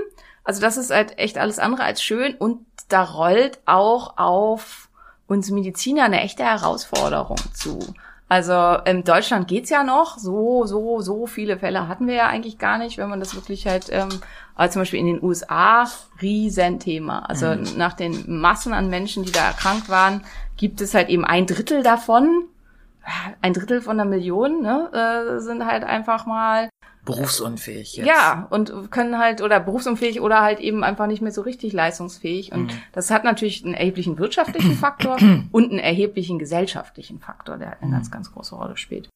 also das ist halt echt alles andere als schön und da rollt auch auf uns Mediziner eine echte Herausforderung zu. Also in Deutschland geht's ja noch, so, so, so viele Fälle hatten wir ja eigentlich gar nicht, wenn man das wirklich halt, ähm, aber zum Beispiel in den USA, Riesenthema. Also nach den Massen an Menschen, die da erkrankt waren, gibt es halt eben ein Drittel davon, ein Drittel von einer Million, ne, äh, sind halt einfach mal Berufsunfähig jetzt. ja, und können halt, oder berufsunfähig oder halt eben einfach nicht mehr so richtig leistungsfähig. Und das hat natürlich einen erheblichen wirtschaftlichen Faktor und einen erheblichen gesellschaftlichen Faktor, der eine ganz, ganz große Rolle spielt.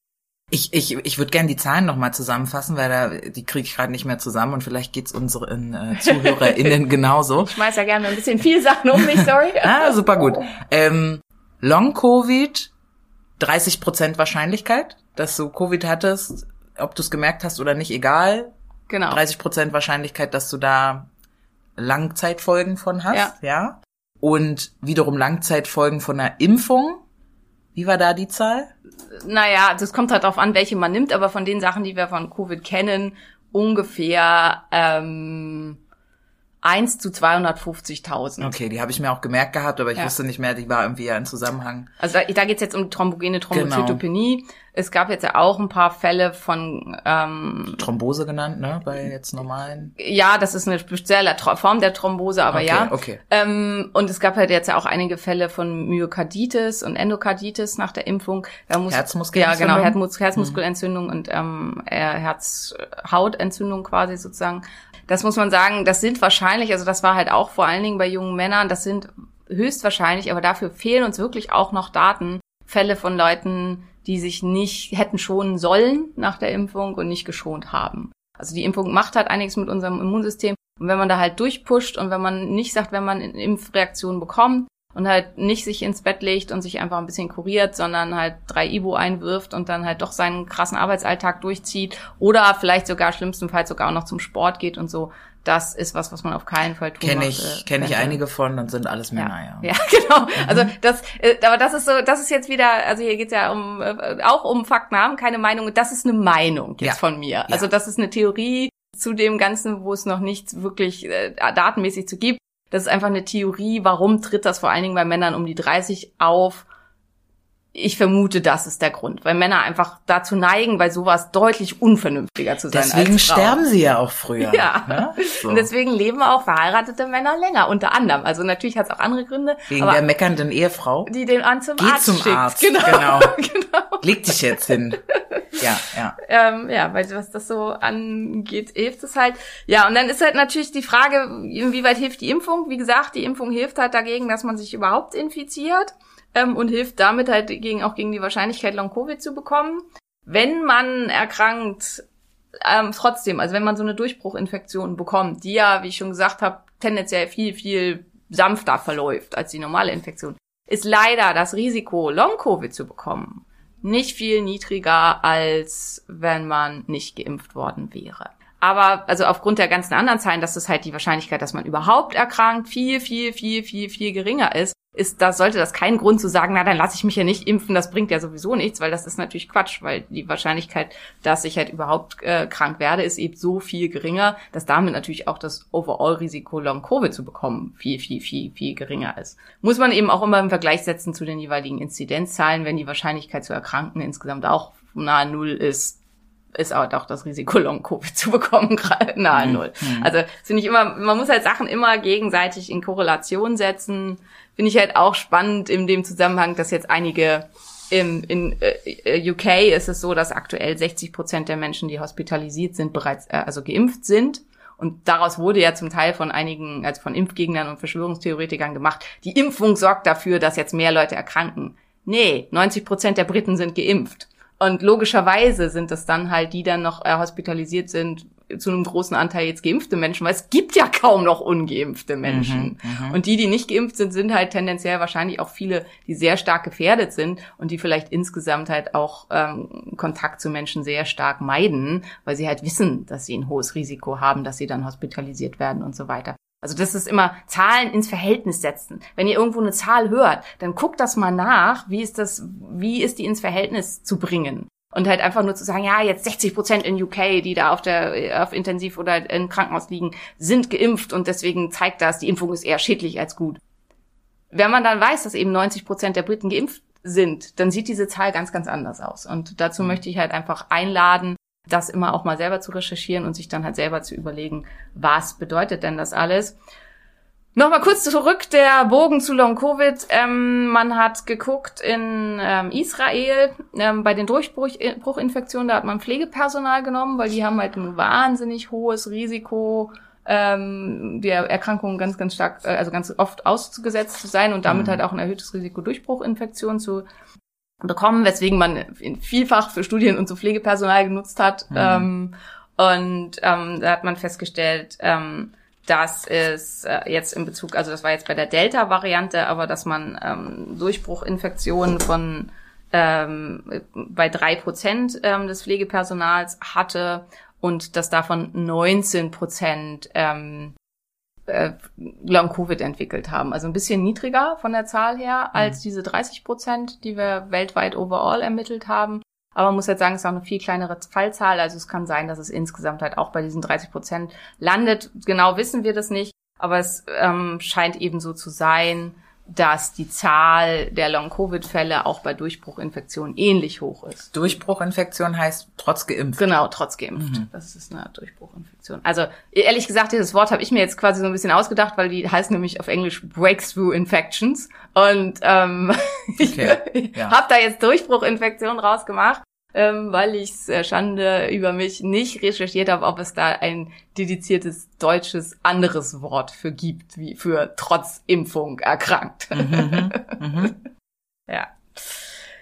Ich, ich, ich würde gerne die Zahlen nochmal zusammenfassen, weil da, die kriege ich gerade nicht mehr zusammen und vielleicht geht's unseren äh, ZuhörerInnen genauso. Ich schmeiß ja gerne ein bisschen viel Sachen um mich, sorry. Ah, super gut. Ähm, Long-Covid, 30% Wahrscheinlichkeit, dass du Covid hattest, ob du es gemerkt hast oder nicht, egal. Genau. 30% Wahrscheinlichkeit, dass du da Langzeitfolgen von hast, Ja. ja. Und wiederum Langzeitfolgen von einer Impfung. Wie war da die Zahl? Naja, das kommt halt darauf an, welche man nimmt, aber von den Sachen, die wir von Covid kennen, ungefähr ähm, 1 zu 250.000. Okay, die habe ich mir auch gemerkt gehabt, aber ich Ja. wusste nicht mehr, die war irgendwie ja in Zusammenhang. Also da, da geht es jetzt um thrombogene Genau. Es gab jetzt ja auch ein paar Fälle von ähm, Thrombose genannt, ne? Bei jetzt normalen. Ja, das ist eine spezielle Form der Thrombose, aber Okay, ja. okay. Ähm, und es gab halt jetzt ja auch einige Fälle von Myokarditis und Endokarditis nach der Impfung. Da muss, Herzmuskelentzündung? Ja, genau, Herzmus Herzmuskelentzündung und ähm, äh, Herzhautentzündung quasi sozusagen. Das muss man sagen, das sind wahrscheinlich, also das war halt auch vor allen Dingen bei jungen Männern, das sind höchstwahrscheinlich, aber dafür fehlen uns wirklich auch noch Daten, Fälle von Leuten, die sich nicht hätten schonen sollen nach der Impfung und nicht geschont haben. Also die Impfung macht halt einiges mit unserem Immunsystem. Und wenn man da halt durchpusht und wenn man nicht sagt, wenn man eine Impfreaktion bekommt und halt nicht sich ins Bett legt und sich einfach ein bisschen kuriert, sondern halt drei Ibo einwirft und dann halt doch seinen krassen Arbeitsalltag durchzieht oder vielleicht sogar schlimmstenfalls sogar auch noch zum Sport geht und so, das ist was, was man auf keinen Fall tun Kenne macht, ich, äh, kenne ich einige von und sind alles Männer, ja. Ja, genau. Also das, äh, aber das ist so, das ist jetzt wieder, also hier geht's ja um äh, auch um Fakten haben, keine Meinung. Das ist eine Meinung jetzt Ja. von mir. Ja. Also das ist eine Theorie zu dem Ganzen, wo es noch nichts wirklich äh, datenmäßig zu gibt. Das ist einfach eine Theorie. Warum tritt das vor allen Dingen bei Männern um die 30 auf? Ich vermute, das ist der Grund, weil Männer einfach dazu neigen, bei sowas deutlich unvernünftiger zu sein Deswegen als sterben sie ja auch früher. Ja. Ne? So. Und deswegen leben auch verheiratete Männer länger, unter anderem. Also natürlich hat es auch andere Gründe, Wegen der meckernden Ehefrau. die den an zum Geh Arzt zum schickt. Arzt, Genau. genau. genau. Leg dich jetzt hin. Ja, ja. Ähm, ja, weil was das so angeht, hilft es halt. Ja, und dann ist halt natürlich die Frage, inwieweit hilft die Impfung? Wie gesagt, die Impfung hilft halt dagegen, dass man sich überhaupt infiziert ähm, und hilft damit halt gegen, auch gegen die Wahrscheinlichkeit, Long-Covid zu bekommen. Wenn man erkrankt, ähm, trotzdem, also wenn man so eine Durchbruchinfektion bekommt, die ja, wie ich schon gesagt habe, tendenziell viel, viel sanfter verläuft als die normale Infektion, ist leider das Risiko, Long-Covid zu bekommen, nicht viel niedriger, als wenn man nicht geimpft worden wäre. Aber also aufgrund der ganzen anderen Zahlen, dass es halt die Wahrscheinlichkeit, dass man überhaupt erkrankt, viel, viel, viel, viel, viel geringer ist, ist, da sollte das kein Grund zu sagen, na dann lasse ich mich ja nicht impfen, das bringt ja sowieso nichts, weil das ist natürlich Quatsch, weil die Wahrscheinlichkeit, dass ich halt überhaupt äh, krank werde, ist eben so viel geringer, dass damit natürlich auch das Overall-Risiko Long-Covid zu bekommen viel, viel, viel, viel geringer ist. Muss man eben auch immer im Vergleich setzen zu den jeweiligen Inzidenzzahlen, wenn die Wahrscheinlichkeit zu erkranken insgesamt auch nahe Null ist, ist aber auch das Risiko, Long-Covid zu bekommen, gerade nahe Null. Also finde ich immer, man muss halt Sachen immer gegenseitig in Korrelation setzen. Finde ich halt auch spannend in dem Zusammenhang, dass jetzt einige im, in äh, UK ist es so, dass aktuell 60 Prozent der Menschen, die hospitalisiert sind, bereits äh, also geimpft sind. Und daraus wurde ja zum Teil von einigen, also von Impfgegnern und Verschwörungstheoretikern gemacht, die Impfung sorgt dafür, dass jetzt mehr Leute erkranken. Nee, 90 Prozent der Briten sind geimpft. Und logischerweise sind es dann halt, die dann noch äh, hospitalisiert sind, zu einem großen Anteil jetzt geimpfte Menschen, weil es gibt ja kaum noch ungeimpfte Menschen. Und die, die nicht geimpft sind, sind halt tendenziell wahrscheinlich auch viele, die sehr stark gefährdet sind und die vielleicht insgesamt halt auch ähm, Kontakt zu Menschen sehr stark meiden, weil sie halt wissen, dass sie ein hohes Risiko haben, dass sie dann hospitalisiert werden und so weiter. Also das ist immer Zahlen ins Verhältnis setzen. Wenn ihr irgendwo eine Zahl hört, dann guckt das mal nach, wie ist das, wie ist die ins Verhältnis zu bringen. Und halt einfach nur zu sagen, ja, jetzt 60 Prozent in UK, die da auf der auf Intensiv oder im Krankenhaus liegen, sind geimpft und deswegen zeigt das, die Impfung ist eher schädlich als gut. Wenn man dann weiß, dass eben 90 Prozent der Briten geimpft sind, dann sieht diese Zahl ganz, ganz anders aus. Und dazu möchte ich halt einfach einladen, das immer auch mal selber zu recherchieren und sich dann halt selber zu überlegen, was bedeutet denn das alles. Nochmal kurz zurück, der Bogen zu Long Covid. Ähm, man hat geguckt in ähm, Israel ähm, bei den Durchbruchinfektionen, da hat man Pflegepersonal genommen, weil die haben halt ein wahnsinnig hohes Risiko, ähm, der Erkrankung ganz, ganz stark, äh, also ganz oft ausgesetzt zu sein und damit halt auch ein erhöhtes Risiko, Durchbruchinfektionen zu bekommen, weswegen man vielfach für Studien und so Pflegepersonal genutzt hat. Ähm, und ähm, da hat man festgestellt, ähm, dass es äh, jetzt in Bezug, also das war jetzt bei der Delta-Variante, aber dass man ähm, Durchbruchinfektionen von ähm, bei drei Prozent ähm, des Pflegepersonals hatte und dass davon 19 Prozent ähm, äh, Long-Covid entwickelt haben. Also ein bisschen niedriger von der Zahl her als diese 30 Prozent, die wir weltweit overall ermittelt haben. Aber man muss jetzt sagen, es ist auch eine viel kleinere Fallzahl. Also es kann sein, dass es insgesamt halt auch bei diesen 30 Prozent landet. Genau wissen wir das nicht. Aber es ähm, scheint eben so zu sein, dass die Zahl der Long-Covid-Fälle auch bei Durchbruchinfektionen ähnlich hoch ist. Durchbruchinfektion heißt trotz geimpft. Genau, trotz geimpft. Das ist eine Durchbruchinfektion. Also ehrlich gesagt, dieses Wort habe ich mir jetzt quasi so ein bisschen ausgedacht, weil die heißt nämlich auf Englisch Breakthrough Infections. Und ähm, Okay, ich ja. habe da jetzt Durchbruchinfektion rausgemacht, ähm, weil ich äh, Schande über mich nicht recherchiert habe, ob es da ein dediziertes deutsches anderes Wort für gibt, wie für trotz Impfung erkrankt. Ja.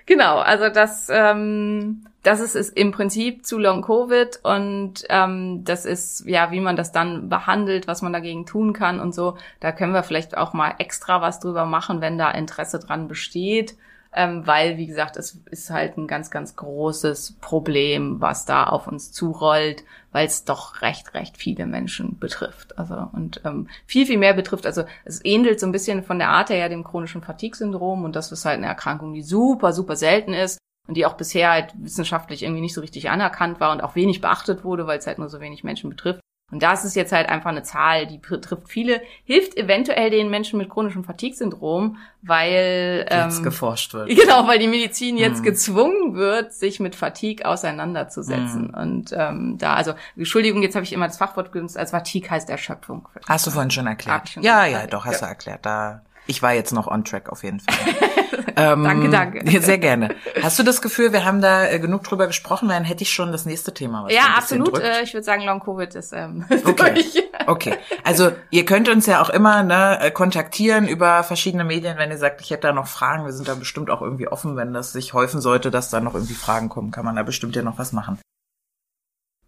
Genau, also das, ähm, das ist, ist im Prinzip zu Long Covid und ähm, das ist, ja, wie man das dann behandelt, was man dagegen tun kann und so. Da können wir vielleicht auch mal extra was drüber machen, wenn da Interesse dran besteht. Ähm, weil, wie gesagt, es ist halt ein ganz, ganz großes Problem, was da auf uns zurollt, weil es doch recht, recht viele Menschen betrifft. Also und ähm, viel, viel mehr betrifft. Also es ähnelt so ein bisschen von der Art her ja dem chronischen Fatigue-Syndrom und das ist halt eine Erkrankung, die super, super selten ist und die auch bisher halt wissenschaftlich irgendwie nicht so richtig anerkannt war und auch wenig beachtet wurde, weil es halt nur so wenig Menschen betrifft. Und das ist jetzt halt einfach eine Zahl, die betrifft viele, hilft eventuell den Menschen mit chronischem Fatigue-Syndrom, weil Jetzt ähm, geforscht wird. Genau, weil die Medizin jetzt Mhm. gezwungen wird, sich mit Fatigue auseinanderzusetzen. Und ähm, da, also, Entschuldigung, jetzt habe ich immer das Fachwort genutzt, als Fatigue heißt Erschöpfung. Hast du vorhin schon erklärt. schon ja, ja, doch, hast Ja. du erklärt. Da, ich war jetzt noch on track auf jeden Fall. ähm, Danke, danke. Sehr gerne. Hast du das Gefühl, wir haben da äh, genug drüber gesprochen, dann hätte ich schon das nächste Thema, was Ja, absolut. Äh, ich würde sagen, Long Covid ist ähm, Okay. durch. Okay, also ihr könnt uns ja auch immer ne, äh, kontaktieren über verschiedene Medien, wenn ihr sagt, ich hätte da noch Fragen. Wir sind da bestimmt auch irgendwie offen, wenn das sich häufen sollte, dass da noch irgendwie Fragen kommen, kann man da bestimmt ja noch was machen.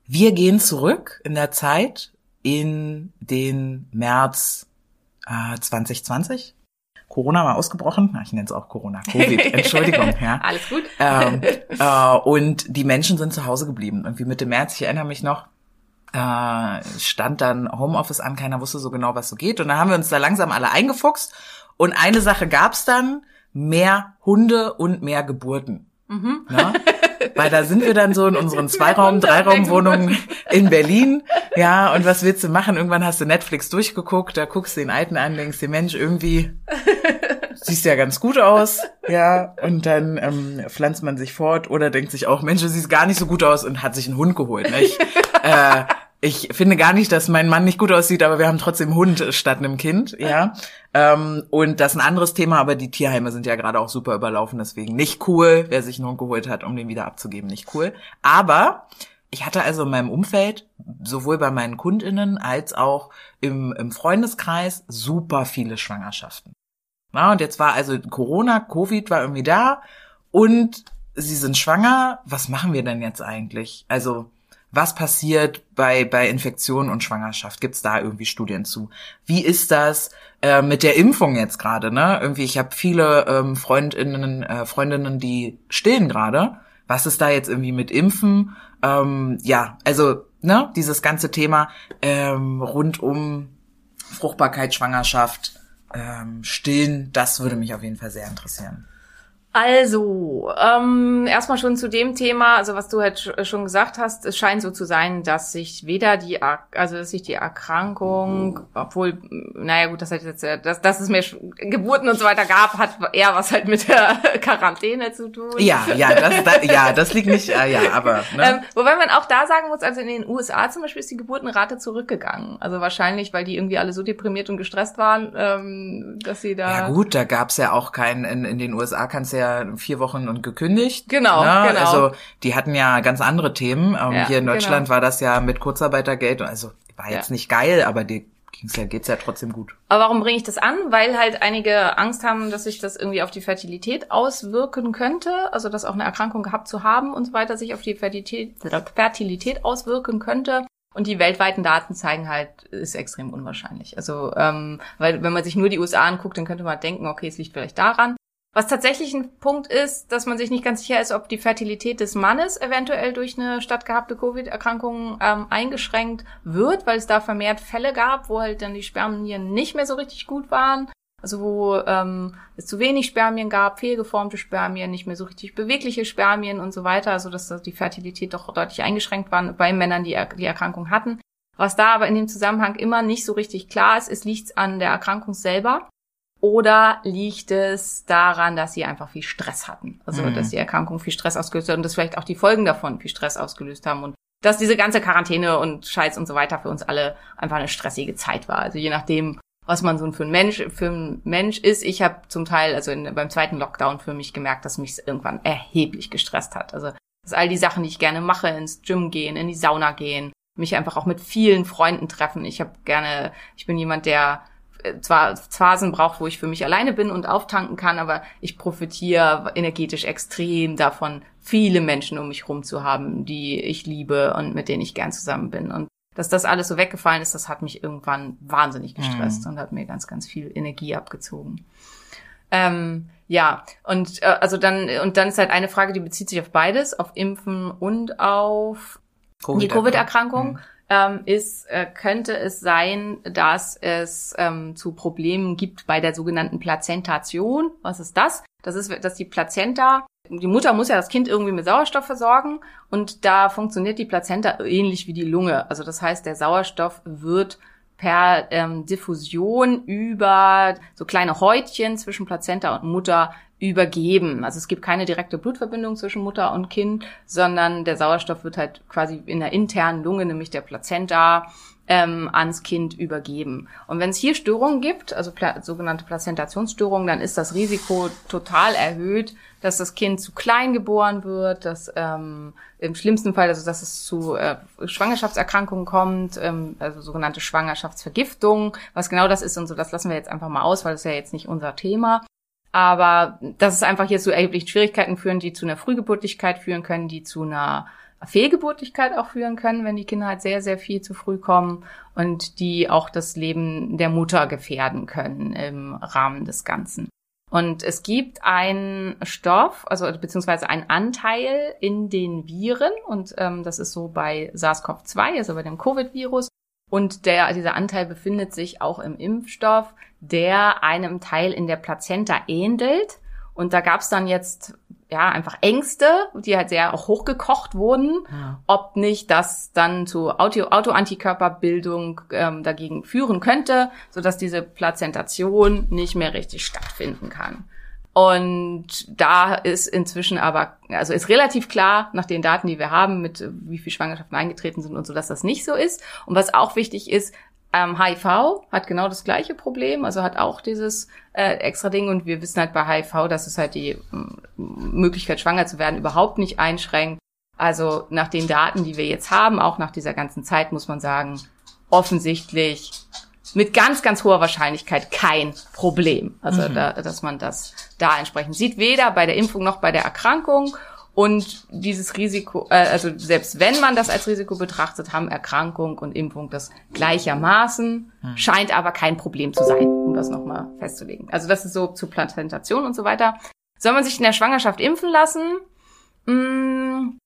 Wir gehen zurück in der Zeit in den März äh, 2020. Corona war ausgebrochen. Na, Ich nenne es auch Corona. Covid, Entschuldigung. ja. Alles gut. ähm, äh, und die Menschen sind zu Hause geblieben. Irgendwie Mitte März, ich erinnere mich noch, äh, stand dann Homeoffice an, keiner wusste so genau, was so geht. Und dann haben wir uns da langsam alle eingefuchst. Und eine Sache gab's dann, mehr Hunde und mehr Geburten. Ne? Weil da sind wir dann so in unseren Zweiraum-, Dreiraumwohnungen in Berlin. Ja, und was willst du machen? Irgendwann hast du Netflix durchgeguckt, da guckst du den Alten an, denkst dir, Mensch, irgendwie siehst ja ganz gut aus, ja, und dann ähm, pflanzt man sich fort oder denkt sich auch, Mensch, du siehst gar nicht so gut aus und hat sich einen Hund geholt. Ne? Ich, äh, ich finde gar nicht, dass mein Mann nicht gut aussieht, aber wir haben trotzdem Hund statt einem Kind, ja. Ähm, und das ist ein anderes Thema, aber die Tierheime sind ja gerade auch super überlaufen, deswegen nicht cool, wer sich einen Hund geholt hat, um den wieder abzugeben, nicht cool. Aber ich hatte also in meinem Umfeld, sowohl bei meinen KundInnen als auch im, im Freundeskreis, super viele Schwangerschaften. Na, und jetzt war also Corona, Covid war irgendwie da und Sie sind schwanger, was machen wir denn jetzt eigentlich? Also was passiert bei, bei Infektion und Schwangerschaft? Gibt es da irgendwie Studien zu? Wie ist das äh, mit der Impfung jetzt gerade? Ne? Irgendwie, ich habe viele ähm, Freundinnen, äh, Freundinnen, die stillen gerade. Was ist da jetzt irgendwie mit Impfen? Ähm, ja, also ne, dieses ganze Thema ähm, rund um Fruchtbarkeit, Schwangerschaft, ähm, Stillen, das würde mich auf jeden Fall sehr interessieren. Also, ähm, erstmal schon zu dem Thema, also was du halt sch- schon gesagt hast, es scheint so zu sein, dass sich weder die, also dass sich die Erkrankung, obwohl, naja gut, das hat jetzt, äh, dass, dass es mehr Geburten und so weiter gab, hat eher was halt mit der Quarantäne zu tun. Ja, ja, das, da, ja, das liegt nicht, äh, ja, aber ne? Ähm, wobei man auch da sagen muss, also in den USA zum Beispiel ist die Geburtenrate zurückgegangen. Also wahrscheinlich, weil die irgendwie alle so deprimiert und gestresst waren, ähm, dass sie da. Ja gut, da gab's ja auch keinen, in, in den USA kannst du ja vier Wochen und gekündigt. Genau, ne? genau. Also die hatten ja ganz andere Themen. Ähm, Ja, hier in Deutschland genau. war das ja mit Kurzarbeitergeld, also war jetzt Ja. nicht geil, aber dir ging's ja, geht's ja trotzdem gut. Aber warum bringe ich das an? Weil halt einige Angst haben, dass sich das irgendwie auf die Fertilität auswirken könnte, also dass auch eine Erkrankung gehabt zu haben und so weiter sich auf die Fertilität, Fertilität auswirken könnte. Und die weltweiten Daten zeigen halt, ist extrem unwahrscheinlich. Also, ähm, weil wenn man sich nur die USA anguckt, dann könnte man denken, okay, es liegt vielleicht daran. Was tatsächlich ein Punkt ist, dass man sich nicht ganz sicher ist, ob die Fertilität des Mannes eventuell durch eine stattgehabte Covid-Erkrankung ähm, eingeschränkt wird, weil es da vermehrt Fälle gab, wo halt dann die Spermien nicht mehr so richtig gut waren. Also wo ähm, es zu wenig Spermien gab, fehlgeformte Spermien, nicht mehr so richtig bewegliche Spermien und so weiter, also dass da die Fertilität doch deutlich eingeschränkt war bei Männern, die er die Erkrankung hatten. Was da aber in dem Zusammenhang immer nicht so richtig klar ist, ist, liegt es an der Erkrankung selber oder liegt es daran, dass sie einfach viel Stress hatten? Also, Mhm. dass die Erkrankung viel Stress ausgelöst hat und dass vielleicht auch die Folgen davon viel Stress ausgelöst haben und dass diese ganze Quarantäne und Scheiß und so weiter für uns alle einfach eine stressige Zeit war. Also je nachdem, was man so für ein Mensch, für ein Mensch ist. Ich habe zum Teil, also in, beim zweiten Lockdown für mich gemerkt, dass mich irgendwann erheblich gestresst hat. Also dass all die Sachen, die ich gerne mache, ins Gym gehen, in die Sauna gehen, mich einfach auch mit vielen Freunden treffen. Ich habe gerne, ich bin jemand, der zwar Phasen braucht, wo ich für mich alleine bin und auftanken kann, aber ich profitiere energetisch extrem davon, viele Menschen um mich rum zu haben, die ich liebe und mit denen ich gern zusammen bin. Und dass das alles so weggefallen ist, das hat mich irgendwann wahnsinnig gestresst und hat mir ganz, ganz viel Energie abgezogen. Ähm, ja, und äh, also dann und dann ist halt eine Frage, die bezieht sich auf beides, auf Impfen und auf die Covid-Erkrankung ähm, ist, äh, könnte es sein, dass es ähm, zu Problemen gibt bei der sogenannten Plazentation. Was ist das? Das ist, dass die Plazenta, die Mutter muss ja das Kind irgendwie mit Sauerstoff versorgen und da funktioniert die Plazenta ähnlich wie die Lunge. Also das heißt, der Sauerstoff wird per ähm, Diffusion über so kleine Häutchen zwischen Plazenta und Mutter übergeben. Also es gibt keine direkte Blutverbindung zwischen Mutter und Kind, sondern der Sauerstoff wird halt quasi in der internen Lunge, nämlich der Plazenta, ähm, ans Kind übergeben. Und wenn es hier Störungen gibt, also pla sogenannte Plazentationsstörungen, dann ist das Risiko total erhöht, dass das Kind zu klein geboren wird, dass ähm, im schlimmsten Fall, also dass es zu äh, Schwangerschaftserkrankungen kommt, ähm, also sogenannte Schwangerschaftsvergiftung. Was genau das ist und so, das lassen wir jetzt einfach mal aus, weil das ist ja jetzt nicht unser Thema. Aber dass es einfach hier zu erheblichen Schwierigkeiten führen, die zu einer Frühgeburtlichkeit führen können, die zu einer Fehlgeburtlichkeit auch führen können, wenn die Kinder halt sehr, sehr viel zu früh kommen und die auch das Leben der Mutter gefährden können im Rahmen des Ganzen. Und es gibt einen Stoff, also beziehungsweise einen Anteil in den Viren und ähm, das ist so bei SARS-CoV-2, also bei dem Covid-Virus. Und der, dieser Anteil befindet sich auch im Impfstoff, der einem Teil in der Plazenta ähnelt. Und da gab es dann jetzt ja einfach Ängste, die halt sehr auch hochgekocht wurden, Ja. ob nicht das dann zu Auto Autoantikörperbildung ähm, dagegen führen könnte, sodass diese Plazentation nicht mehr richtig stattfinden kann. Und da ist inzwischen aber, also ist relativ klar nach den Daten, die wir haben, mit äh, wie viel Schwangerschaften eingetreten sind und so, dass das nicht so ist. Und was auch wichtig ist, ähm, HIV hat genau das gleiche Problem, also hat auch dieses äh, extra Ding und wir wissen halt bei HIV, dass es halt die ähm, Möglichkeit, schwanger zu werden, überhaupt nicht einschränkt. Also nach den Daten, die wir jetzt haben, auch nach dieser ganzen Zeit, muss man sagen, offensichtlich mit ganz, ganz hoher Wahrscheinlichkeit kein Problem. Also, da, dass man das da entsprechend sieht, weder bei der Impfung noch bei der Erkrankung. Und dieses Risiko, äh, also selbst wenn man das als Risiko betrachtet, haben Erkrankung und Impfung das gleichermaßen, scheint aber kein Problem zu sein, um das nochmal festzulegen. Also das ist so zu Plantation und so weiter. Soll man sich in der Schwangerschaft impfen lassen? Mm,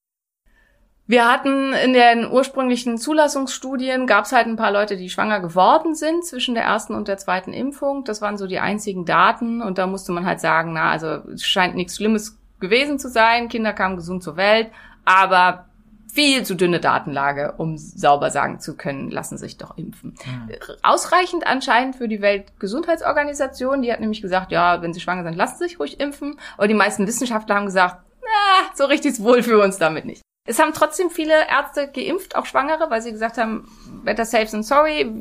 wir hatten in den ursprünglichen Zulassungsstudien, gab es halt ein paar Leute, die schwanger geworden sind zwischen der ersten und der zweiten Impfung. Das waren so die einzigen Daten. Und da musste man halt sagen, na, also es scheint nichts Schlimmes gewesen zu sein. Kinder kamen gesund zur Welt. Aber viel zu dünne Datenlage, um sauber sagen zu können, lassen sich doch impfen. Ausreichend anscheinend für die Weltgesundheitsorganisation. Die hat nämlich gesagt, ja, wenn sie schwanger sind, lassen sie sich ruhig impfen. Aber die meisten Wissenschaftler haben gesagt, na, so richtig wohl für uns damit nicht. Es haben trotzdem viele Ärzte geimpft, auch Schwangere, weil sie gesagt haben, better safe than sorry,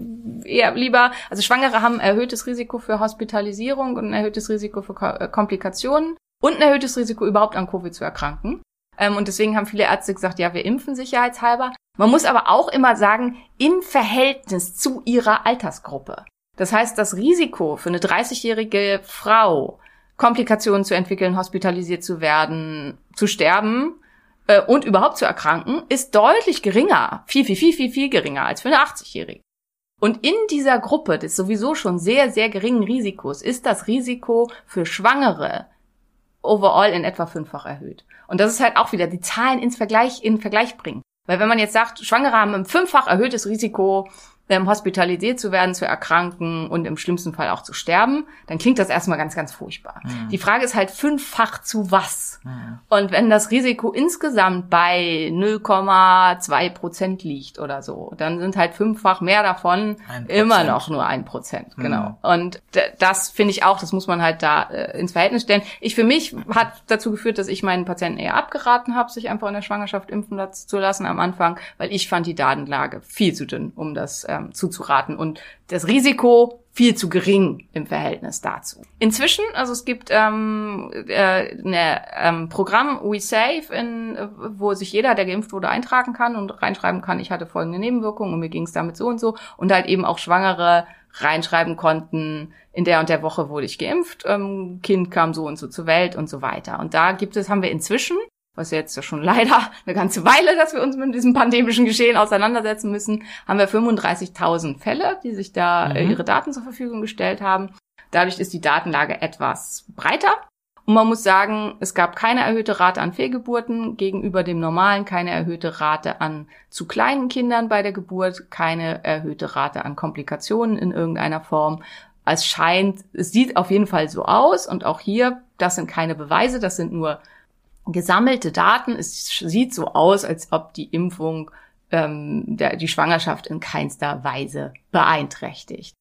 eher lieber, also Schwangere haben erhöhtes Risiko für Hospitalisierung und ein erhöhtes Risiko für äh, Komplikationen und ein erhöhtes Risiko überhaupt an Covid zu erkranken. Ähm, und deswegen haben viele Ärzte gesagt, ja, wir impfen sicherheitshalber. Man muss aber auch immer sagen, im Verhältnis zu ihrer Altersgruppe. Das heißt, das Risiko für eine 30-jährige Frau, Komplikationen zu entwickeln, hospitalisiert zu werden, zu sterben äh, und überhaupt zu erkranken, ist deutlich geringer, viel, viel, viel, viel, viel geringer als für eine 80-jährige. Und in dieser Gruppe des sowieso schon sehr, sehr geringen Risikos ist das Risiko für Schwangere overall in etwa fünffach erhöht. Und das ist halt auch wieder die Zahlen ins Vergleich, in Vergleich bringen. Weil wenn man jetzt sagt, Schwangere haben ein fünffach erhöhtes Risiko, ähm, hospitalisiert zu werden, zu erkranken und im schlimmsten Fall auch zu sterben, dann klingt das erstmal ganz, ganz furchtbar. Die Frage ist halt fünffach zu was? Und wenn das Risiko insgesamt bei 0,2 Prozent liegt oder so, dann sind halt fünffach mehr davon immer noch nur ein Prozent. Genau. Und d- das finde ich auch, das muss man halt da äh, ins Verhältnis stellen. Ich für mich hat dazu geführt, dass ich meinen Patienten eher abgeraten habe, sich einfach in der Schwangerschaft impfen zu lassen am Anfang, weil ich fand die Datenlage viel zu dünn, um das ähm, zuzuraten und das Risiko viel zu gering im Verhältnis dazu. Inzwischen, also es gibt ähm, äh, ein ähm, Programm WeSafe, in, wo sich jeder, der geimpft wurde, eintragen kann und reinschreiben kann, ich hatte folgende Nebenwirkungen und mir ging es damit so und so und halt eben auch Schwangere reinschreiben konnten, in der und der Woche wurde ich geimpft, ähm, Kind kam so und so zur Welt und so weiter. Und da gibt es, haben wir inzwischen was jetzt ja schon leider eine ganze Weile, dass wir uns mit diesem pandemischen Geschehen auseinandersetzen müssen, haben wir 35.000 Fälle, die sich da äh, ihre Daten zur Verfügung gestellt haben. Dadurch ist die Datenlage etwas breiter. Und man muss sagen, es gab keine erhöhte Rate an Fehlgeburten gegenüber dem normalen, keine erhöhte Rate an zu kleinen Kindern bei der Geburt, keine erhöhte Rate an Komplikationen in irgendeiner Form. Es scheint, es sieht auf jeden Fall so aus und auch hier, das sind keine Beweise, das sind nur gesammelte Daten. Es sieht so aus, als ob die Impfung ähm, der, die Schwangerschaft in keinster Weise beeinträchtigt.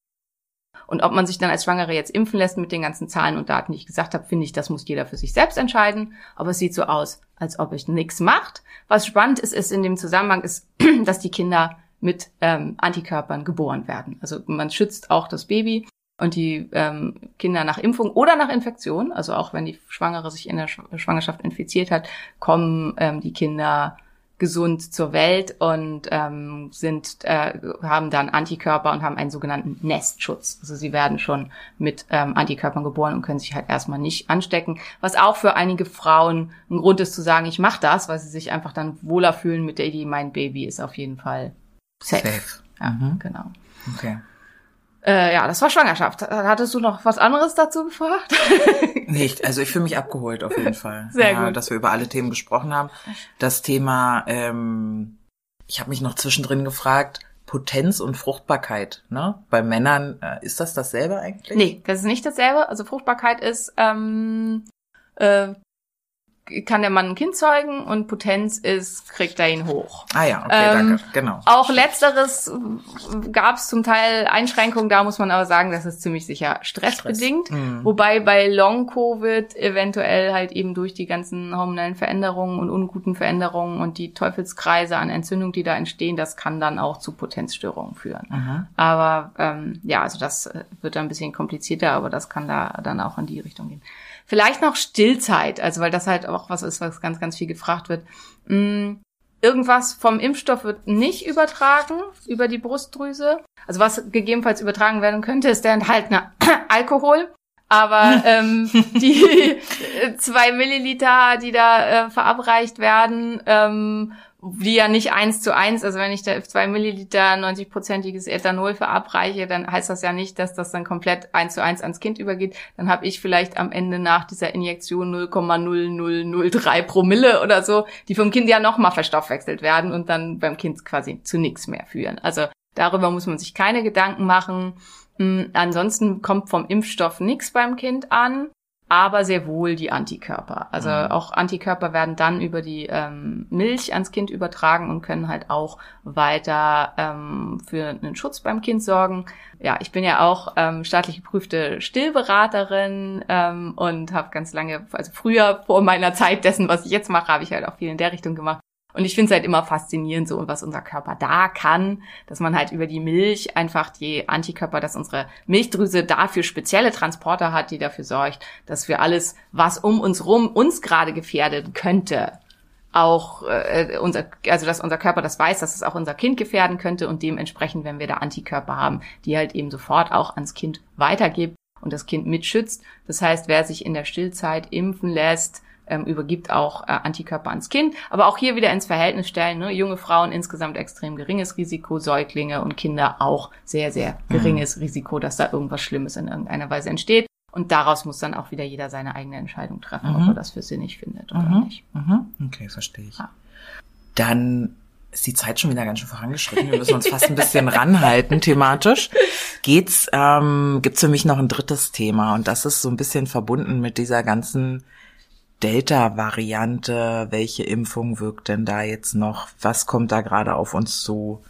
Und ob man sich dann als Schwangere jetzt impfen lässt mit den ganzen Zahlen und Daten, die ich gesagt habe, finde ich, das muss jeder für sich selbst entscheiden. Aber es sieht so aus, als ob es nichts macht. Was spannend ist, ist in dem Zusammenhang ist, dass die Kinder mit ähm, Antikörpern geboren werden. Also man schützt auch das Baby und die ähm, Kinder nach Impfung oder nach Infektion, also auch wenn die Schwangere sich in der Sch- Schwangerschaft infiziert hat, kommen ähm, die Kinder gesund zur Welt und ähm, sind äh, haben dann Antikörper und haben einen sogenannten Nestschutz. Also sie werden schon mit ähm, Antikörpern geboren und können sich halt erstmal nicht anstecken. Was auch für einige Frauen ein Grund ist zu sagen, ich mache das, weil sie sich einfach dann wohler fühlen mit der Idee, mein Baby ist auf jeden Fall safe. Safe. Ja, Mhm. genau. Okay. Äh, ja, das war Schwangerschaft. Hattest du noch was anderes dazu gefragt? Nicht, also ich fühle mich abgeholt auf jeden Fall. Sehr ja, gut. Dass wir über alle Themen gesprochen haben. Das Thema, ähm, ich habe mich noch zwischendrin gefragt, Potenz und Fruchtbarkeit. Ne? Bei Männern, äh, ist das dasselbe eigentlich? nee, das ist nicht dasselbe. Also Fruchtbarkeit ist, ähm, äh, kann der Mann ein Kind zeugen und Potenz ist, kriegt er ihn hoch. Ah ja, okay, Ähm, danke. Genau. Auch letzteres gab es zum Teil Einschränkungen, da muss man aber sagen, das ist ziemlich sicher stressbedingt. Mhm. Wobei bei Long-Covid eventuell halt eben durch die ganzen hormonellen Veränderungen und unguten Veränderungen und die Teufelskreise an Entzündung, die da entstehen, das kann dann auch zu Potenzstörungen führen. Mhm. Aber ähm, ja, also das äh, wird dann ein bisschen komplizierter, aber das kann da dann auch in die Richtung gehen. Vielleicht noch Stillzeit, also weil das halt auch was ist, was ganz, ganz viel gefragt wird. Mm, Irgendwas vom Impfstoff wird nicht übertragen über die Brustdrüse. Also was gegebenenfalls übertragen werden könnte, ist der enthaltene Alkohol. Aber ähm, die zwei Milliliter, die da äh, verabreicht werden, ähm, die ja nicht eins zu eins, also wenn ich da zwei Milliliter 90-prozentiges Ethanol verabreiche, dann heißt das ja nicht, dass das dann komplett eins zu eins ans Kind übergeht. Dann habe ich vielleicht am Ende nach dieser Injektion 0,0003 Promille oder so, die vom Kind ja nochmal verstoffwechselt werden und dann beim Kind quasi zu nichts mehr führen. Also darüber muss man sich keine Gedanken machen. Hm, Ansonsten kommt vom Impfstoff nichts beim Kind an, aber sehr wohl die Antikörper. Also Mhm. auch Antikörper werden dann über die ähm, Milch ans Kind übertragen und können halt auch weiter ähm, für einen Schutz beim Kind sorgen. Ja, ich bin ja auch ähm, staatlich geprüfte Stillberaterin ähm, und habe ganz lange, also früher vor meiner Zeit dessen, was ich jetzt mache, habe ich halt auch viel in der Richtung gemacht. Und ich finde es halt immer faszinierend, so was unser Körper da kann, dass man halt über die Milch einfach die Antikörper, dass unsere Milchdrüse dafür spezielle Transporter hat, die dafür sorgt, dass wir alles, was um uns rum uns gerade gefährden könnte, auch äh, unser, also dass unser Körper das weiß, dass es auch unser Kind gefährden könnte und dementsprechend, wenn wir da Antikörper haben, die halt eben sofort auch ans Kind weitergibt und das Kind mitschützt. Das heißt, wer sich in der Stillzeit impfen lässt, ähm, übergibt auch äh, Antikörper ans Kind. Aber auch hier wieder ins Verhältnis stellen. Ne? Junge Frauen insgesamt extrem geringes Risiko, Säuglinge und Kinder auch sehr, sehr geringes Risiko, dass da irgendwas Schlimmes in irgendeiner Weise entsteht. Und daraus muss dann auch wieder jeder seine eigene Entscheidung treffen, ob er das für sinnig findet oder nicht. Mhm. Okay, verstehe ich. Ja. Dann ist die Zeit schon wieder ganz schön vorangeschritten. Wir müssen uns fast ein bisschen ranhalten thematisch. Geht's, ähm, gibt's für mich noch ein drittes Thema und das ist so ein bisschen verbunden mit dieser ganzen Delta-Variante. Welche Impfung wirkt denn da jetzt noch? Was kommt da gerade auf uns zu?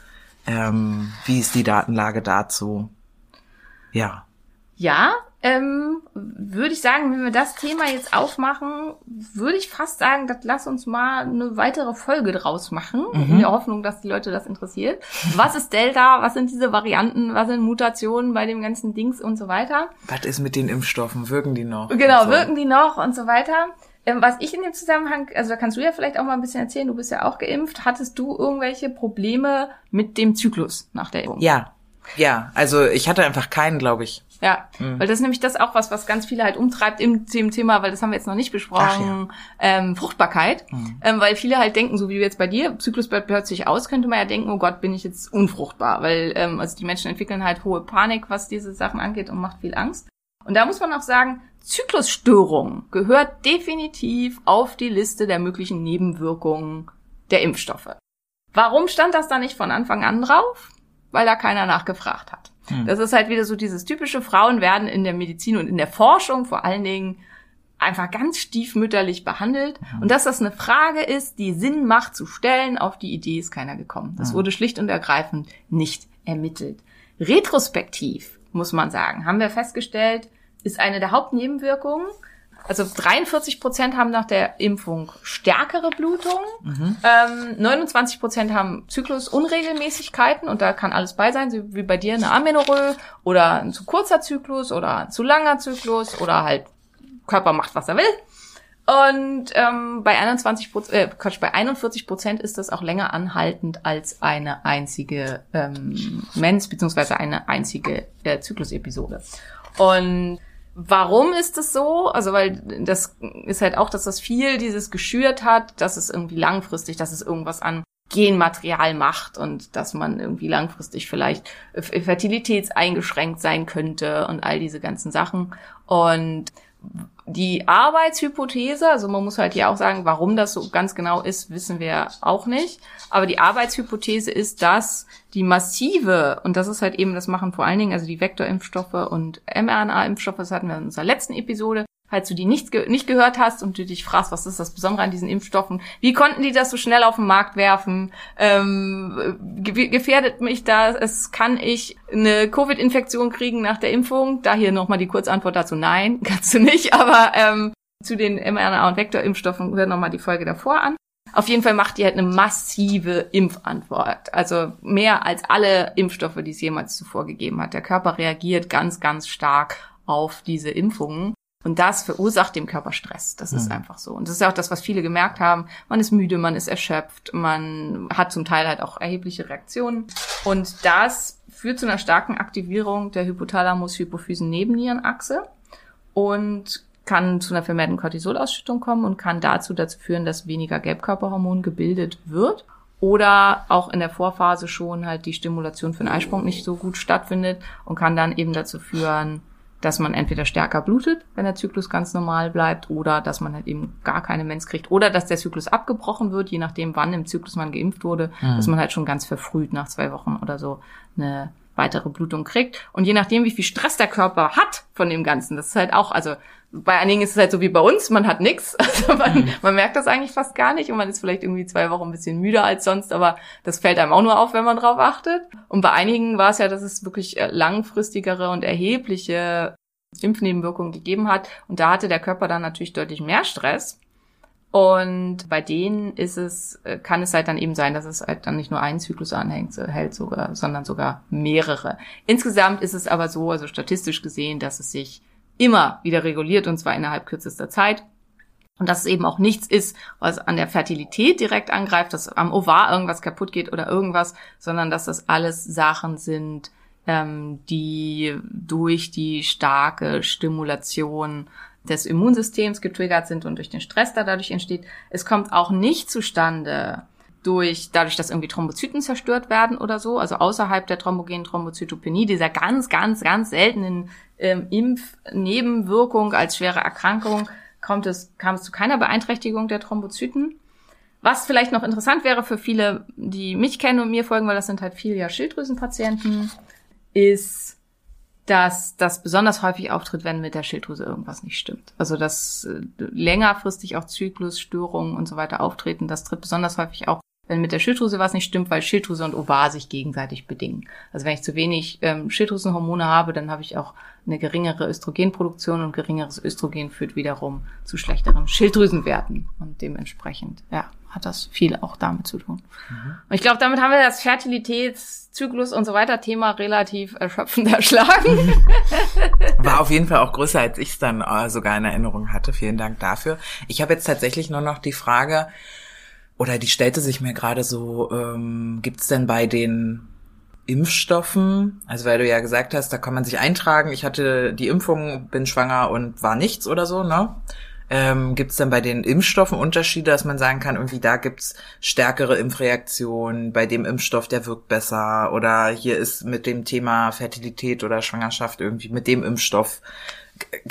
Ähm, wie ist die Datenlage dazu? Ja. Ja, ähm, würde ich sagen, wenn wir das Thema jetzt aufmachen, würde ich fast sagen, das lass uns mal eine weitere Folge draus machen, in der Hoffnung, dass die Leute das interessiert. Was ist Delta? Was sind diese Varianten? Was sind Mutationen bei dem ganzen Dings und so weiter? Was ist mit den Impfstoffen? Wirken die noch? Genau, so. wirken die noch und so weiter. Ähm, was ich in dem Zusammenhang, also da kannst du ja vielleicht auch mal ein bisschen erzählen, du bist ja auch geimpft. Hattest du irgendwelche Probleme mit dem Zyklus nach der Impfung? Ja. Ja, also ich hatte einfach keinen, glaube ich. Ja, Mhm. weil das ist nämlich das auch was, was ganz viele halt umtreibt im, im Thema, weil das haben wir jetzt noch nicht besprochen, ähm, Fruchtbarkeit. Mhm. Ähm, weil viele halt denken, so wie jetzt bei dir, Zyklus bleibt plötzlich aus, könnte man ja denken, oh Gott, bin ich jetzt unfruchtbar. Weil ähm, also die Menschen entwickeln halt hohe Panik, was diese Sachen angeht und macht viel Angst. Und da muss man auch sagen, Zyklusstörung gehört definitiv auf die Liste der möglichen Nebenwirkungen der Impfstoffe. Warum stand das da nicht von Anfang an drauf? Weil da keiner nachgefragt hat. Das ist halt wieder so dieses typische Frauen werden in der Medizin und in der Forschung vor allen Dingen einfach ganz stiefmütterlich behandelt. Und dass das eine Frage ist, die Sinn macht zu stellen, auf die Idee ist keiner gekommen. Das wurde schlicht und ergreifend nicht ermittelt. Retrospektiv, muss man sagen, haben wir festgestellt, ist eine der Hauptnebenwirkungen. Also 43 Prozent haben nach der Impfung stärkere Blutung. Ähm, 29 Prozent haben Zyklusunregelmäßigkeiten und da kann alles bei sein, wie bei dir eine Amenorrhoe oder ein zu kurzer Zyklus oder ein zu langer Zyklus oder halt Körper macht, was er will. Und ähm, bei 21 Prozent, äh, Quatsch, bei 41 Prozent ist das auch länger anhaltend als eine einzige ähm, Mens beziehungsweise eine einzige äh, Zyklusepisode. Und Warum ist es so? Also, weil das ist halt auch, dass das viel dieses geschürt hat, dass es irgendwie langfristig, dass es irgendwas an Genmaterial macht und dass man irgendwie langfristig vielleicht fertilitätseingeschränkt sein könnte und all diese ganzen Sachen. Und die Arbeitshypothese, also man muss halt hier auch sagen, warum das so ganz genau ist, wissen wir auch nicht. Aber die Arbeitshypothese ist, dass die massive, und das ist halt eben, das machen vor allen Dingen, also die Vektorimpfstoffe und mRNA-Impfstoffe, das hatten wir in unserer letzten Episode, falls du die nicht, ge nicht gehört hast und du dich fragst, was ist das Besondere an diesen Impfstoffen, wie konnten die das so schnell auf den Markt werfen, ähm, ge gefährdet mich das, es kann ich eine Covid-Infektion kriegen nach der Impfung, da hier nochmal die Kurzantwort dazu, nein, kannst du nicht, aber ähm, zu den mRNA- und Vektorimpfstoffen hör nochmal die Folge davor an. Auf jeden Fall macht die halt eine massive Impfantwort. Also mehr als alle Impfstoffe, die es jemals zuvor gegeben hat. Der Körper reagiert ganz, ganz stark auf diese Impfungen. Und das verursacht dem Körper Stress. Das ist einfach so. Und das ist ja auch das, was viele gemerkt haben. Man ist müde, man ist erschöpft, man hat zum Teil halt auch erhebliche Reaktionen. Und das führt zu einer starken Aktivierung der Hypothalamus-Hypophysen-Nebennierenachse. und kann zu einer vermehrten Cortisolausschüttung kommen und kann dazu dazu führen, dass weniger Gelbkörperhormon gebildet wird oder auch in der Vorphase schon halt die Stimulation für den Eisprung nicht so gut stattfindet und kann dann eben dazu führen, dass man entweder stärker blutet, wenn der Zyklus ganz normal bleibt, oder dass man halt eben gar keine Mens kriegt, oder dass der Zyklus abgebrochen wird, je nachdem, wann im Zyklus man geimpft wurde, Mhm. dass man halt schon ganz verfrüht nach zwei Wochen oder so eine weitere Blutung kriegt. Und je nachdem, wie viel Stress der Körper hat von dem Ganzen, das ist halt auch, also bei einigen ist es halt so wie bei uns, man hat nichts, also man, man merkt das eigentlich fast gar nicht und man ist vielleicht irgendwie zwei Wochen ein bisschen müder als sonst, aber das fällt einem auch nur auf, wenn man drauf achtet. Und bei einigen war es ja, dass es wirklich äh, langfristigere und erhebliche Impfnebenwirkungen gegeben hat und da hatte der Körper dann natürlich deutlich mehr Stress. Und bei denen ist es, äh, kann es halt dann eben sein, dass es halt dann nicht nur einen Zyklus anhängt, so- hält sogar, sondern sogar mehrere. Insgesamt ist es aber so, also statistisch gesehen, dass es sich immer wieder reguliert und zwar innerhalb kürzester Zeit. Und dass es eben auch nichts ist, was an der Fertilität direkt angreift, dass am Ovar irgendwas kaputt geht oder irgendwas, sondern dass das alles Sachen sind, ähm, die durch die starke Stimulation des Immunsystems getriggert sind und durch den Stress, der dadurch entsteht. Es kommt auch nicht zustande durch, dadurch, dass irgendwie Thrombozyten zerstört werden oder so, also außerhalb der thrombogenen Thrombozytopenie, dieser ganz, ganz, ganz seltenen ähm, Impfnebenwirkung als schwere Erkrankung, kommt es, kam es zu keiner Beeinträchtigung der Thrombozyten. Was vielleicht noch interessant wäre für viele, die mich kennen und mir folgen, weil das sind halt viele ja Schilddrüsenpatienten, ist, dass das besonders häufig auftritt, wenn mit der Schilddrüse irgendwas nicht stimmt. Also dass äh, längerfristig auch Zyklusstörungen und so weiter auftreten. Das tritt besonders häufig auf, wenn mit der Schilddrüse was nicht stimmt, weil Schilddrüse und Ovar sich gegenseitig bedingen. Also wenn ich zu wenig ähm, Schilddrüsenhormone habe, dann habe ich auch eine geringere Östrogenproduktion und geringeres Östrogen führt wiederum zu schlechteren Schilddrüsenwerten und dementsprechend, ja, hat das viel auch damit zu tun. Und ich glaube, damit haben wir das Fertilitätszyklus und so weiter Thema relativ erschöpfend erschlagen. War auf jeden Fall auch größer, als ich es dann äh, sogar in Erinnerung hatte. Vielen Dank dafür. Ich habe jetzt tatsächlich nur noch die Frage, oder die stellte sich mir gerade so, ähm, gibt es denn bei den Impfstoffen, also weil du ja gesagt hast, da kann man sich eintragen, ich hatte die Impfung, bin schwanger und war nichts oder so, ne? Ähm, gibt es denn bei den Impfstoffen Unterschiede, dass man sagen kann, irgendwie da gibt's stärkere Impfreaktionen, bei dem Impfstoff, der wirkt besser oder hier ist mit dem Thema Fertilität oder Schwangerschaft irgendwie mit dem Impfstoff.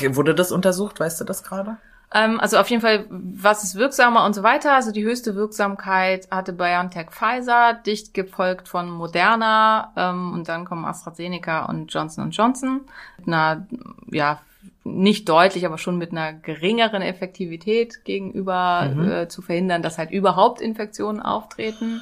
Wurde das untersucht, weißt du das gerade? Ähm, also auf jeden Fall, was ist wirksamer und so weiter. Also die höchste Wirksamkeit hatte BioNTech Pfizer, dicht gefolgt von Moderna ähm, und dann kommen AstraZeneca und Johnson Johnson mit einer, ja, nicht deutlich, aber schon mit einer geringeren Effektivität gegenüber äh, zu verhindern, dass halt überhaupt Infektionen auftreten.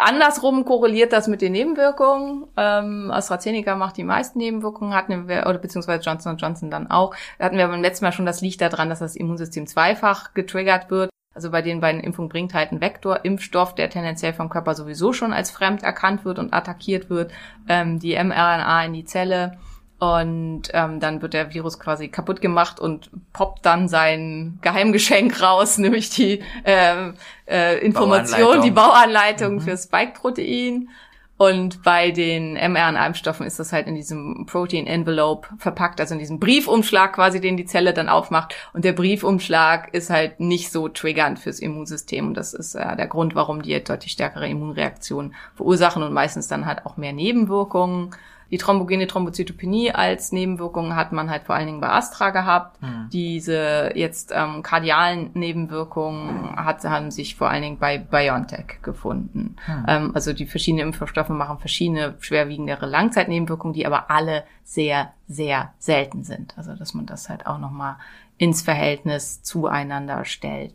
Andersrum korreliert das mit den Nebenwirkungen. Ähm, AstraZeneca macht die meisten Nebenwirkungen, hatten wir, oder beziehungsweise Johnson Johnson dann auch. Da hatten wir beim letzten Mal schon, das liegt daran, dass das Immunsystem zweifach getriggert wird. Also bei den beiden Impfungen bringt halt ein Vektor-Impfstoff, der tendenziell vom Körper sowieso schon als fremd erkannt wird und attackiert wird, ähm, die mRNA in die Zelle. Und ähm, dann wird der Virus quasi kaputt gemacht und poppt dann sein Geheimgeschenk raus, nämlich die ähm, äh, Information, die Bauanleitung für Spike-Protein. Und bei den mRNA-Impfstoffen ist das halt in diesem Protein Envelope verpackt, also in diesem Briefumschlag quasi, den die Zelle dann aufmacht. Und der Briefumschlag ist halt nicht so triggernd fürs Immunsystem. Und das ist äh, der Grund, warum die halt deutlich stärkere Immunreaktionen verursachen und meistens dann halt auch mehr Nebenwirkungen. Die thrombogene Thrombozytopenie als Nebenwirkung hat man halt vor allen Dingen bei Astra gehabt. Diese jetzt ähm, kardialen Nebenwirkungen hat, haben sich vor allen Dingen bei BioNTech gefunden. Ähm, also die verschiedenen Impfstoffe machen verschiedene schwerwiegendere Langzeitnebenwirkungen, die aber alle sehr, sehr selten sind. Also dass man das halt auch nochmal ins Verhältnis zueinander stellt.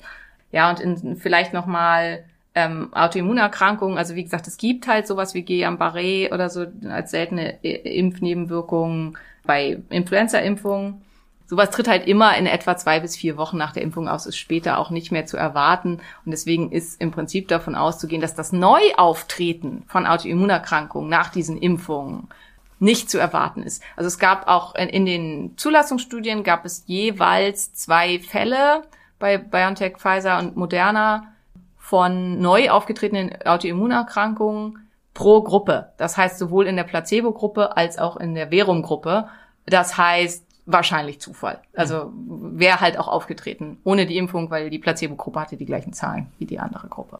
Ja, und in, vielleicht nochmal ähm, Autoimmunerkrankungen, also wie gesagt, es gibt halt sowas wie Guillain-Barré oder so als seltene I- Impfnebenwirkungen bei Influenza-Impfungen. Sowas tritt halt immer in etwa zwei bis vier Wochen nach der Impfung aus, ist später auch nicht mehr zu erwarten. Und deswegen ist im Prinzip davon auszugehen, dass das Neuauftreten von Autoimmunerkrankungen nach diesen Impfungen nicht zu erwarten ist. Also es gab auch in, in den Zulassungsstudien gab es jeweils zwei Fälle bei BioNTech, Pfizer und Moderna von neu aufgetretenen Autoimmunerkrankungen pro Gruppe. Das heißt sowohl in der Placebo-Gruppe als auch in der Verum-Gruppe. Das heißt, wahrscheinlich Zufall. Also wäre halt auch aufgetreten ohne die Impfung, weil die Placebo-Gruppe hatte die gleichen Zahlen wie die andere Gruppe.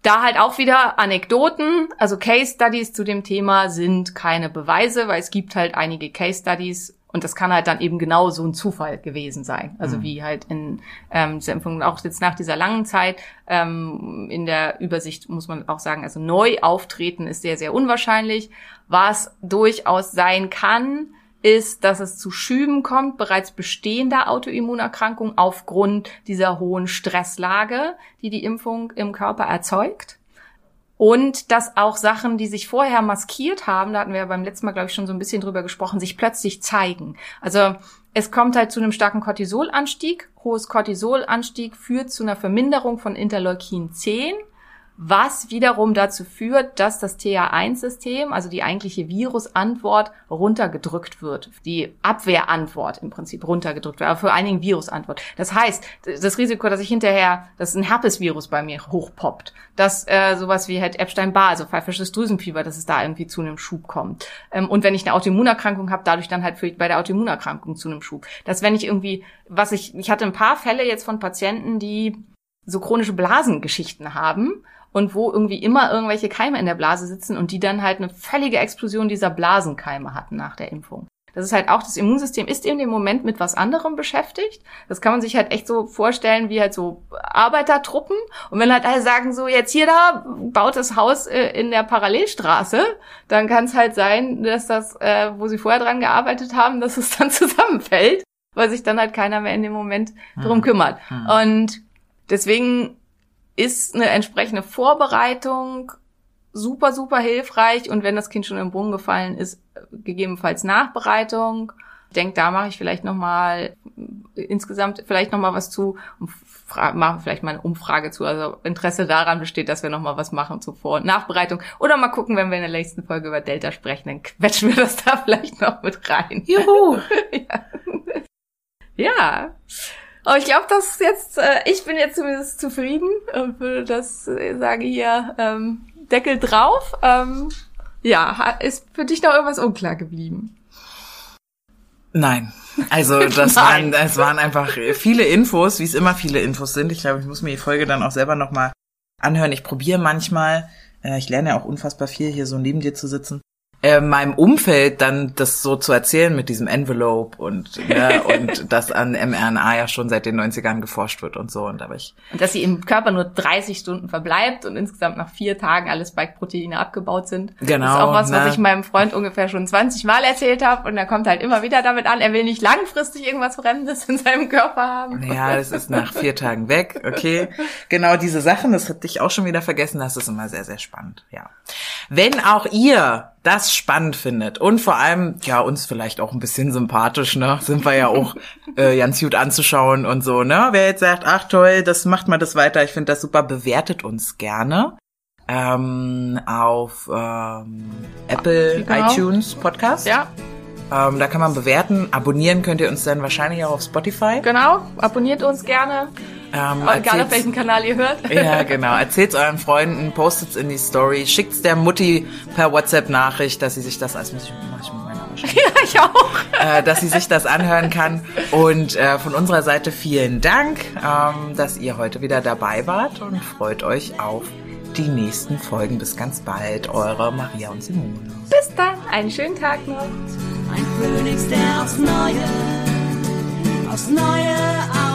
Da halt auch wieder Anekdoten, also Case Studies zu dem Thema sind keine Beweise, weil es gibt halt einige Case Studies und das kann halt dann eben genau so ein Zufall gewesen sein. Also wie halt in ähm, dieser Impfung, auch jetzt nach dieser langen Zeit, ähm, in der Übersicht muss man auch sagen, also neu auftreten ist sehr, sehr unwahrscheinlich. Was durchaus sein kann, ist, dass es zu Schüben kommt bereits bestehender Autoimmunerkrankungen aufgrund dieser hohen Stresslage, die die Impfung im Körper erzeugt. Und dass auch Sachen, die sich vorher maskiert haben, da hatten wir ja beim letzten Mal, glaube ich, schon so ein bisschen drüber gesprochen, sich plötzlich zeigen. Also es kommt halt zu einem starken Cortisolanstieg. Hohes Cortisolanstieg führt zu einer Verminderung von Interleukin 10 was wiederum dazu führt, dass das TA1-System, also die eigentliche Virusantwort, runtergedrückt wird. Die Abwehrantwort im Prinzip runtergedrückt wird, aber vor allen Dingen Virusantwort. Das heißt, das Risiko, dass ich hinterher, dass ein Herpesvirus bei mir hochpoppt, dass äh, sowas wie halt Epstein-Barr, also pfeifisches Drüsenfieber, dass es da irgendwie zu einem Schub kommt. Ähm, und wenn ich eine Autoimmunerkrankung habe, dadurch dann halt für, bei der Autoimmunerkrankung zu einem Schub. Dass wenn ich irgendwie, was ich, ich hatte ein paar Fälle jetzt von Patienten, die so chronische Blasengeschichten haben und wo irgendwie immer irgendwelche Keime in der Blase sitzen und die dann halt eine völlige Explosion dieser Blasenkeime hatten nach der Impfung. Das ist halt auch, das Immunsystem ist in dem Moment mit was anderem beschäftigt. Das kann man sich halt echt so vorstellen wie halt so Arbeitertruppen. Und wenn halt alle sagen, so jetzt hier da, baut das Haus äh, in der Parallelstraße, dann kann es halt sein, dass das, äh, wo sie vorher dran gearbeitet haben, dass es dann zusammenfällt, weil sich dann halt keiner mehr in dem Moment drum kümmert. Und deswegen ist eine entsprechende Vorbereitung super, super hilfreich. Und wenn das Kind schon im Brunnen gefallen ist, gegebenenfalls Nachbereitung. Ich denke, da mache ich vielleicht nochmal insgesamt vielleicht nochmal was zu und mache vielleicht mal eine Umfrage zu. Also Interesse daran besteht, dass wir nochmal was machen zu Vor- und Nachbereitung. Oder mal gucken, wenn wir in der nächsten Folge über Delta sprechen, dann quetschen wir das da vielleicht noch mit rein. Juhu! ja. ja. Aber ich glaube, dass jetzt, äh, ich bin jetzt zumindest zufrieden und würde das äh, sage hier, ähm, Deckel drauf. Ähm, ja, ist für dich noch irgendwas unklar geblieben? Nein. Also das waren, das waren einfach viele Infos, wie es immer viele Infos sind. Ich glaube, ich muss mir die Folge dann auch selber nochmal anhören. Ich probiere manchmal, äh, ich lerne ja auch unfassbar viel, hier so neben dir zu sitzen, äh, meinem Umfeld dann das so zu erzählen mit diesem Envelope und ne, und dass an mRNA ja schon seit den 90ern geforscht wird und so. Und aber ich Und dass sie im Körper nur 30 Stunden verbleibt und insgesamt nach vier Tagen alle Spike-Proteine abgebaut sind. Genau, Das ist auch was, ne? was ich meinem Freund ungefähr schon 20 Mal erzählt habe und er kommt halt immer wieder damit an, er will nicht langfristig irgendwas Fremdes in seinem Körper haben. Ja, das ist nach vier Tagen weg, okay. Genau diese Sachen, das hatte ich auch schon wieder vergessen, das ist immer sehr, sehr spannend, ja. Wenn auch ihr das spannend findet und vor allem, ja, uns vielleicht auch ein bisschen sympathisch, ne, sind wir ja auch äh, ganz gut anzuschauen und so, ne. Wer jetzt sagt, ach toll, das macht mal das weiter, ich finde das super, bewertet uns gerne. Ähm, auf ähm, Apple Genau. iTunes Podcast. Ja, Ähm, da kann man bewerten. Abonnieren könnt ihr uns dann wahrscheinlich auch auf Spotify. genau. Abonniert uns gerne, Ähm, egal auf welchen Kanal ihr hört. Ja, genau. Erzählt's euren Freunden, postet's in die Story, schickt's der Mutti per WhatsApp-Nachricht, dass sie sich das als muss ich, mach ich mit meiner Ja, ich auch. äh, dass sie sich das anhören kann. Und äh, von unserer Seite vielen Dank, ähm, dass ihr heute wieder dabei wart und freut euch auf die nächsten Folgen. Bis ganz bald, eure Maria und Simone. Bis dann. Einen schönen Tag noch. Ein Phönix, der aufs Neue, aufs Neue